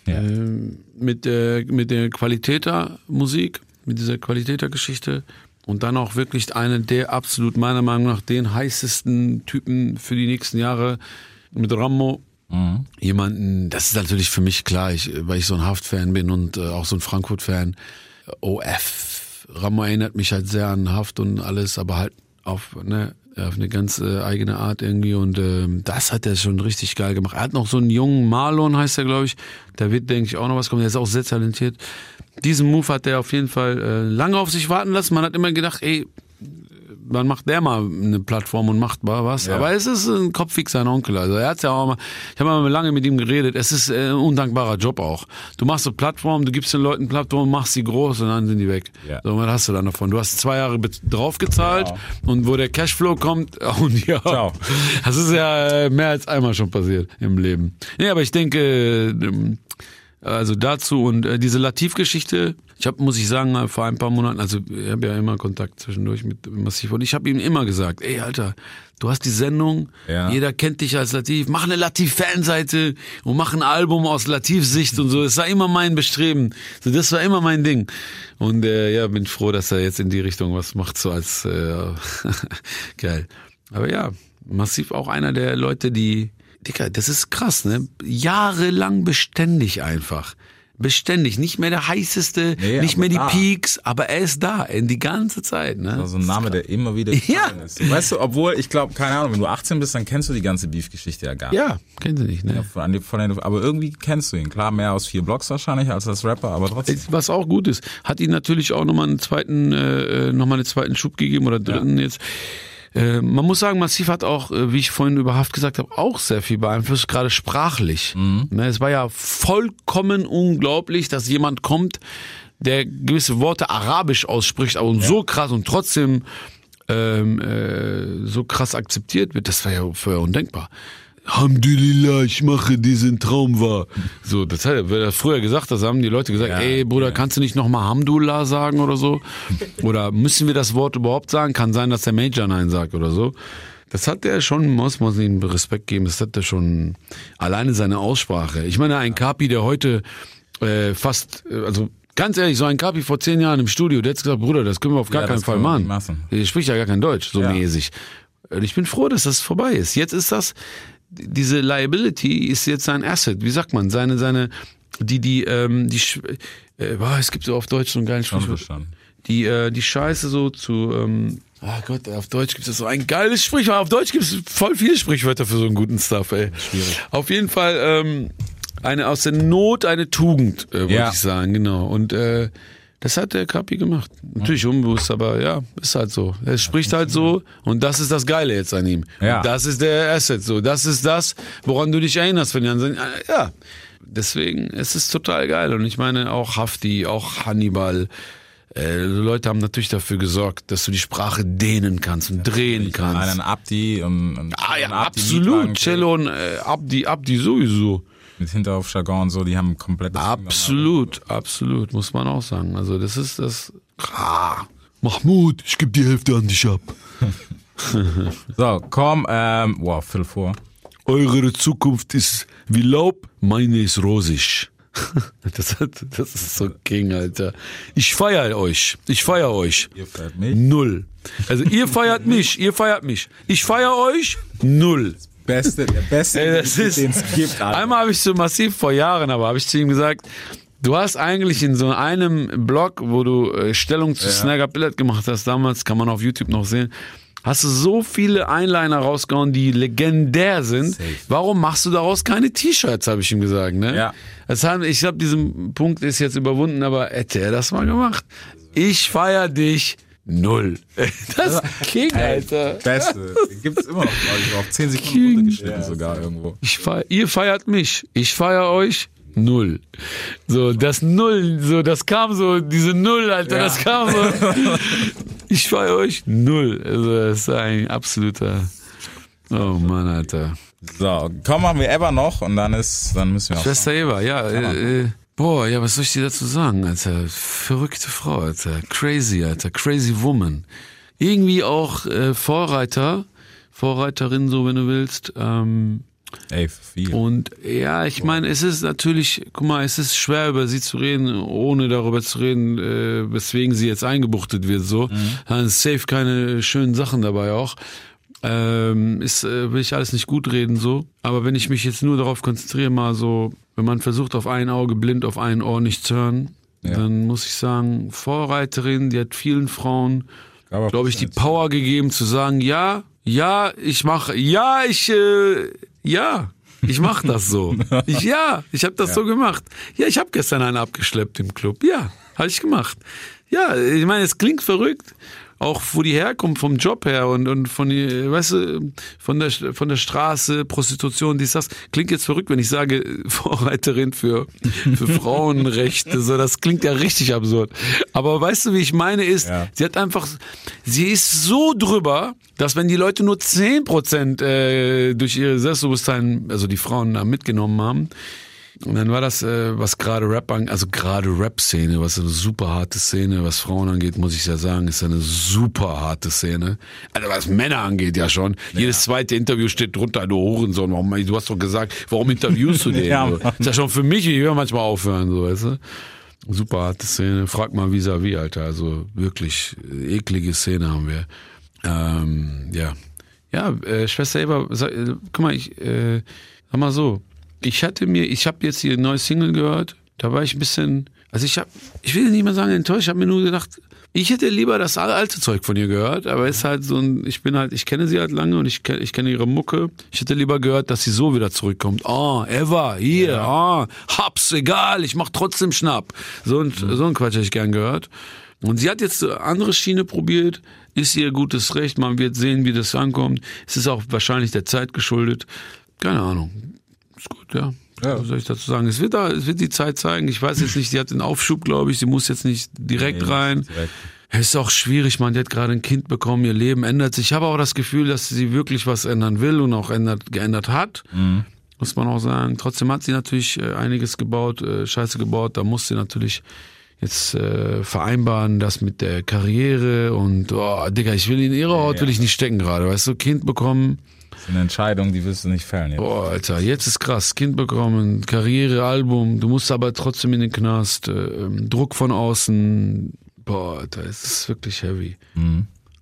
Ja. ähm, mit, der mit der Qualitäter-Musik, mit dieser Qualitäter-Geschichte und dann auch wirklich einen der absolut meiner Meinung nach den heißesten Typen für die nächsten Jahre mit Rammo. Jemanden, das ist natürlich für mich klar, ich, weil ich so ein Haft-Fan bin und äh, auch so ein Frankfurt-Fan. OF. Rammo erinnert mich halt sehr an Haft und alles, aber halt auf, ne, auf eine ganz äh, eigene Art irgendwie und ähm, das hat er schon richtig geil gemacht. Er hat noch so einen jungen Marlon, heißt er glaube ich, der wird denke ich auch noch was kommen, der ist auch sehr talentiert. Diesen Move hat er auf jeden Fall äh, lange auf sich warten lassen. Man hat immer gedacht, ey, wann macht der mal eine Plattform und macht mal was? Ja. Aber es ist ein Kopfweg sein Onkel. Also er hat's ja auch mal, ich habe mal lange mit ihm geredet. Es ist äh, ein undankbarer Job auch. Du machst eine Plattform, du gibst den Leuten Plattform, machst sie groß und dann sind die weg. Ja. So, was hast du dann davon? Du hast zwei Jahre draufgezahlt und wo der Cashflow kommt, und ja. Ciao. Das ist ja äh, mehr als einmal schon passiert im Leben. Nee, aber ich denke, ähm, also dazu und äh, diese Latif-Geschichte, ich habe, muss ich sagen, vor ein paar Monaten, also ich habe ja immer Kontakt zwischendurch mit Massiv und ich habe ihm immer gesagt, ey Alter, du hast die Sendung, Ja. jeder kennt dich als Latif, mach eine Latif-Fanseite und mach ein Album aus Latif-Sicht und so. Das war immer mein Bestreben. So, das war immer mein Ding. Und äh, ja, bin froh, dass er jetzt in die Richtung was macht, so als äh, geil. Aber ja, Massiv auch einer der Leute, die Dicker, das ist krass, ne? Jahrelang beständig einfach. Beständig. Nicht mehr der heißeste, Nee, nicht aber mehr die da. Peaks, aber er ist da, in die ganze Zeit. Ne? Also ein Name, der immer wieder Ja. ist. Weißt du, obwohl, ich glaube, keine Ahnung, wenn du 18 bist, dann kennst du die ganze Beef-Geschichte ja gar nicht. ja, kennen Sie nicht, ne? Von, den- von den, aber irgendwie kennst du ihn. Klar, mehr aus vier Blocks wahrscheinlich als als Rapper, aber trotzdem. Was auch gut ist, hat ihn natürlich auch nochmal einen zweiten, äh, nochmal einen zweiten Schub gegeben oder dritten jetzt. Äh, man muss sagen, Massiv hat auch, äh, wie ich vorhin über Haft gesagt habe, auch sehr viel beeinflusst, gerade sprachlich. Ne, es war ja vollkommen unglaublich, dass jemand kommt, der gewisse Worte arabisch ausspricht, aber so krass und trotzdem ähm, äh, so krass akzeptiert wird. Das war ja vorher undenkbar. Alhamdulillah, ich mache diesen Traum wahr. So, das hat er, er früher gesagt, das haben die Leute gesagt, Ja, ey Bruder, kannst du nicht nochmal Hamdulillah sagen oder so? Oder müssen wir das Wort überhaupt sagen? Kann sein, dass der Major Nein sagt oder so. Das hat er schon, muss man ihm Respekt geben, das hat er schon, alleine seine Aussprache. Ich meine, ein Kapi, der heute äh, fast, äh, also ganz ehrlich, so ein Kapi vor zehn Jahren im Studio, der hat gesagt, Bruder, das können wir auf gar Ja, keinen das Fall machen. Der spricht ja gar kein Deutsch, so Ja. mäßig. Und ich bin froh, dass das vorbei ist. Jetzt ist das, diese Liability ist jetzt sein Asset. Wie sagt man? Seine, seine, die, die, ähm, die, äh, boah, es gibt so auf Deutsch so einen geilen Sprichwort. verstanden. Die, äh, die Scheiße so zu, ähm, ah Gott, auf Deutsch gibt es so ein geiles Sprichwort. Auf Deutsch gibt es voll viele Sprichwörter für so einen guten Stuff, ey. Schwierig. Auf jeden Fall, ähm, eine aus der Not eine Tugend, äh, wollte Ja. ich sagen, genau. Und äh, das hat der Kapi gemacht. Natürlich unbewusst, aber ja, ist halt so. Er spricht halt so und das ist das Geile jetzt an ihm. Ja. Und das ist der Asset so. Das ist das, woran du dich erinnerst, wenn sagen, äh, ja. Deswegen, es ist total geil. Und ich meine auch Hafti, auch Hannibal. Äh, Leute haben natürlich dafür gesorgt, dass du die Sprache dehnen kannst und drehen kannst. Einen Abdi und, und Ah ja, absolut. Cello und äh, Abdi, Abdi sowieso. Mit Hinterhofjargon und so, die haben komplett Absolut, absolut, muss man auch sagen. Also das ist das. Ah, Mahmoud, ich gebe die Hälfte an dich ab. So, komm, ähm, wow, Phil vor. Eure Zukunft ist wie Laub, meine ist rosig. Das, hat, das ist so King, Alter. Ich feier euch. Ich feier euch. Ihr fällt mich. Null. Also ihr feiert mich, ihr feiert mich. Ich feier euch. Null. Beste, der beste, Ey, das ist, den es gibt. Alter. einmal habe ich so massiv vor Jahren, aber habe ich zu ihm gesagt, du hast eigentlich in so einem Blog, wo du äh, Stellung zu Snagger Billet gemacht hast, damals kann man auf YouTube noch sehen, hast du so viele Einliner rausgehauen, die legendär sind. Safe. Warum machst du daraus keine T-Shirts, habe ich ihm gesagt. Ne? Ja. Das haben, ich glaube, diesen Punkt ist jetzt überwunden, aber hätte er das mal gemacht. Ich feier dich. Null. Das King, Alter. Beste. Den gibt's immer noch, glaube ich, auf 10 Sekunden King. runtergeschnitten sogar irgendwo. Ich feier, ihr feiert mich, ich feier euch. Null. So, das Null, so, das kam so, diese Null, Alter, Ja. das kam so. Ich feier euch null. Also, das ist ein absoluter. Oh Mann, Alter. So, komm, machen wir Ever noch und dann ist, dann müssen wir auch. Schwester Eva, ja, äh, äh, boah, ja, was soll ich dir dazu sagen, Alter? Verrückte Frau, Alter. Crazy, Alter. Crazy Woman. Irgendwie auch äh, Vorreiter, Vorreiterin, so wenn du willst. Ähm, Ey, viel. Und ja, ich meine, es ist natürlich, guck mal, es ist schwer über sie zu reden, ohne darüber zu reden, äh, weswegen sie jetzt eingebuchtet wird. So, da sind safe keine schönen Sachen dabei auch. Ähm, ist, äh, will ich alles nicht gut reden so. Aber wenn ich mich jetzt nur darauf konzentriere, mal so, wenn man versucht, auf ein Auge blind, auf ein Ohr nicht zu hören, dann muss ich sagen, Vorreiterin, die hat vielen Frauen, glaube ich, die Power gegeben zu sagen, ja, ja, ich mache, ja, ich, äh, ja, ich mache das so. Ich, ja, ich habe das so gemacht. Ja, ich habe gestern einen abgeschleppt im Club. Ja, habe ich gemacht. Ja, ich meine, es klingt verrückt, auch wo die herkommt vom Job her und und von die, weißt du, von der von der Straße, Prostitution, dies das klingt jetzt verrückt, wenn ich sage Vorreiterin für für Frauenrechte, so das klingt ja richtig absurd. Aber weißt du, wie ich meine ist, Ja. sie hat einfach sie ist so drüber, dass wenn die Leute nur 10% äh, durch ihr Selbstbewusstsein, also die Frauen da mitgenommen haben, und dann war das, äh, was gerade Rap an, also gerade Rap-Szene, was eine super harte Szene, was Frauen angeht, muss ich ja sagen, ist eine super harte Szene. Also was Männer angeht, ja schon. Jedes zweite Interview steht drunter, du Hurensohn, warum, du hast doch gesagt, warum interviewst du den? Ja, so. Ist ja schon für mich, ich will manchmal aufhören, so, weißt du. Super harte Szene, frag mal vis-à-vis, Alter, also wirklich äh, eklige Szene haben wir. Ähm, ja. Ja, äh, Schwester Eva, sag, äh, guck mal, ich, äh, sag mal so, ich hatte mir, ich habe jetzt hier ein neues Single gehört Da war ich ein bisschen, also ich habe, ich will nicht mal sagen enttäuscht, ich habe mir nur gedacht, ich hätte lieber das alte Zeug von ihr gehört, aber ist halt so ein, ich bin halt, ich kenne sie halt lange und ich kenne, ich kenne ihre Mucke. Ich hätte lieber gehört, dass sie so wieder zurückkommt. Ah, Eva, hier, ah, hab's, egal, ich mach trotzdem Schnapp. So ein, so ein Quatsch hätte ich gern gehört. Und sie hat jetzt eine andere Schiene probiert, ist ihr gutes Recht, man wird sehen, wie das ankommt. Es ist auch wahrscheinlich der Zeit geschuldet. Keine Ahnung. Ist gut, ja. Ja. Was soll ich dazu sagen? Es wird, da, es wird die Zeit zeigen. Ich weiß jetzt nicht, sie hat den Aufschub, glaube ich. Sie muss jetzt nicht direkt Nee, rein. direkt. Es ist auch schwierig, man, die hat gerade ein Kind bekommen, ihr Leben ändert sich. Ich habe auch das Gefühl, dass sie wirklich was ändern will und auch ändert, geändert hat. Muss man auch sagen. Trotzdem hat sie natürlich äh, einiges gebaut, äh, Scheiße gebaut. Da muss sie natürlich jetzt äh, vereinbaren, das mit der Karriere und oh, Digga, ich will in ihrer Haut will ich nicht stecken gerade, weißt du, Kind bekommen. Eine Entscheidung, die willst du nicht fällen. Jetzt. Boah, Alter, jetzt ist krass. Kind bekommen, Karriere, Album, du musst aber trotzdem in den Knast, äh, ähm, Druck von außen. Boah, Alter, es ist wirklich heavy.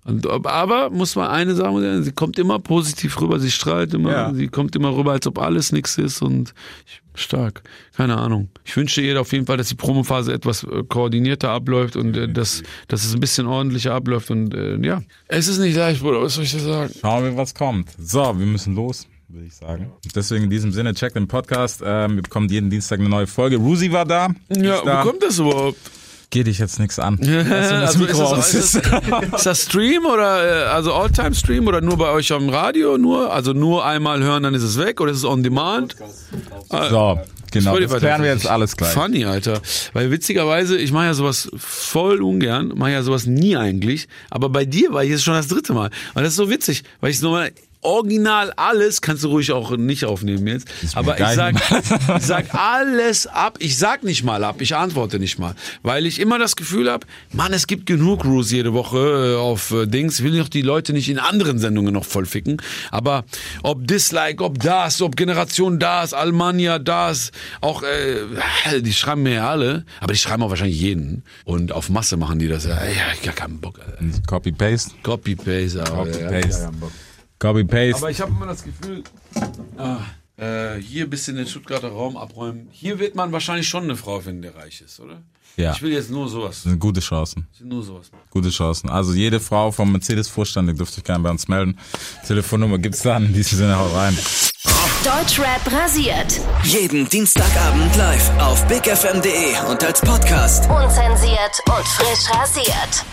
Und, aber muss man eine sagen, sie kommt immer positiv rüber, sie strahlt immer, Ja. sie kommt immer rüber, als ob alles nix ist und ich, stark. Keine Ahnung. Ich wünsche ihr auf jeden Fall, dass die Promophase etwas äh, koordinierter abläuft und äh, dass, dass es ein bisschen ordentlicher abläuft und äh, ja. Es ist nicht leicht, Bruder, was soll ich dir sagen? Schauen wir, was kommt. So, wir müssen los, würde ich sagen. Deswegen in diesem Sinne, checkt den Podcast. Ähm, wir bekommen jeden Dienstag eine neue Folge. Rusi war da. Ja, da. wo kommt das überhaupt? Geht dich jetzt nichts an. Also ist, das, ist, das, ist das Stream oder äh, also Alltime-Stream oder nur bei euch am Radio? Nur also nur einmal hören, dann ist es weg oder ist es on demand? So, genau. Das klären wir jetzt alles gleich. Funny, Alter. Weil witzigerweise, ich mache ja sowas voll ungern, mache ja sowas nie eigentlich. Aber bei dir war ich jetzt schon das dritte Mal. Und das ist so witzig, weil ich so mal original alles, kannst du ruhig auch nicht aufnehmen jetzt. Aber ich sag, ich sag alles ab. Ich sag nicht mal ab, ich antworte nicht mal. Weil ich immer das Gefühl habe, Mann, es gibt genug Rules jede Woche äh, auf äh, Dings. Ich will doch die Leute nicht in anderen Sendungen noch voll ficken. Aber ob Dislike, ob das, ob Generation das, Almania das, auch, äh, die schreiben mir ja alle, aber die schreiben auch wahrscheinlich jeden. Und auf Masse machen die das. Ja, ja ich gar keinen Bock. Copy-Paste. Copy-Paste. aber, Copy-Paste. ja, keinen Bock. Copy-Paste. Aber ich habe immer das Gefühl, ah, äh, hier ein bisschen den Stuttgarter Raum abräumen. Hier wird man wahrscheinlich schon eine Frau finden, der reich ist, oder? Ja. Ich will jetzt nur sowas. Das sind gute Chancen. Nur sowas. Gute Chancen. Also jede Frau vom Mercedes-Vorstand, die dürfte sich gerne bei uns melden. Telefonnummer gibt's dann. In diesem Sinne, haut rein. Deutschrap rasiert. Jeden Dienstagabend live auf bigfm.de und als Podcast. Unzensiert und frisch rasiert.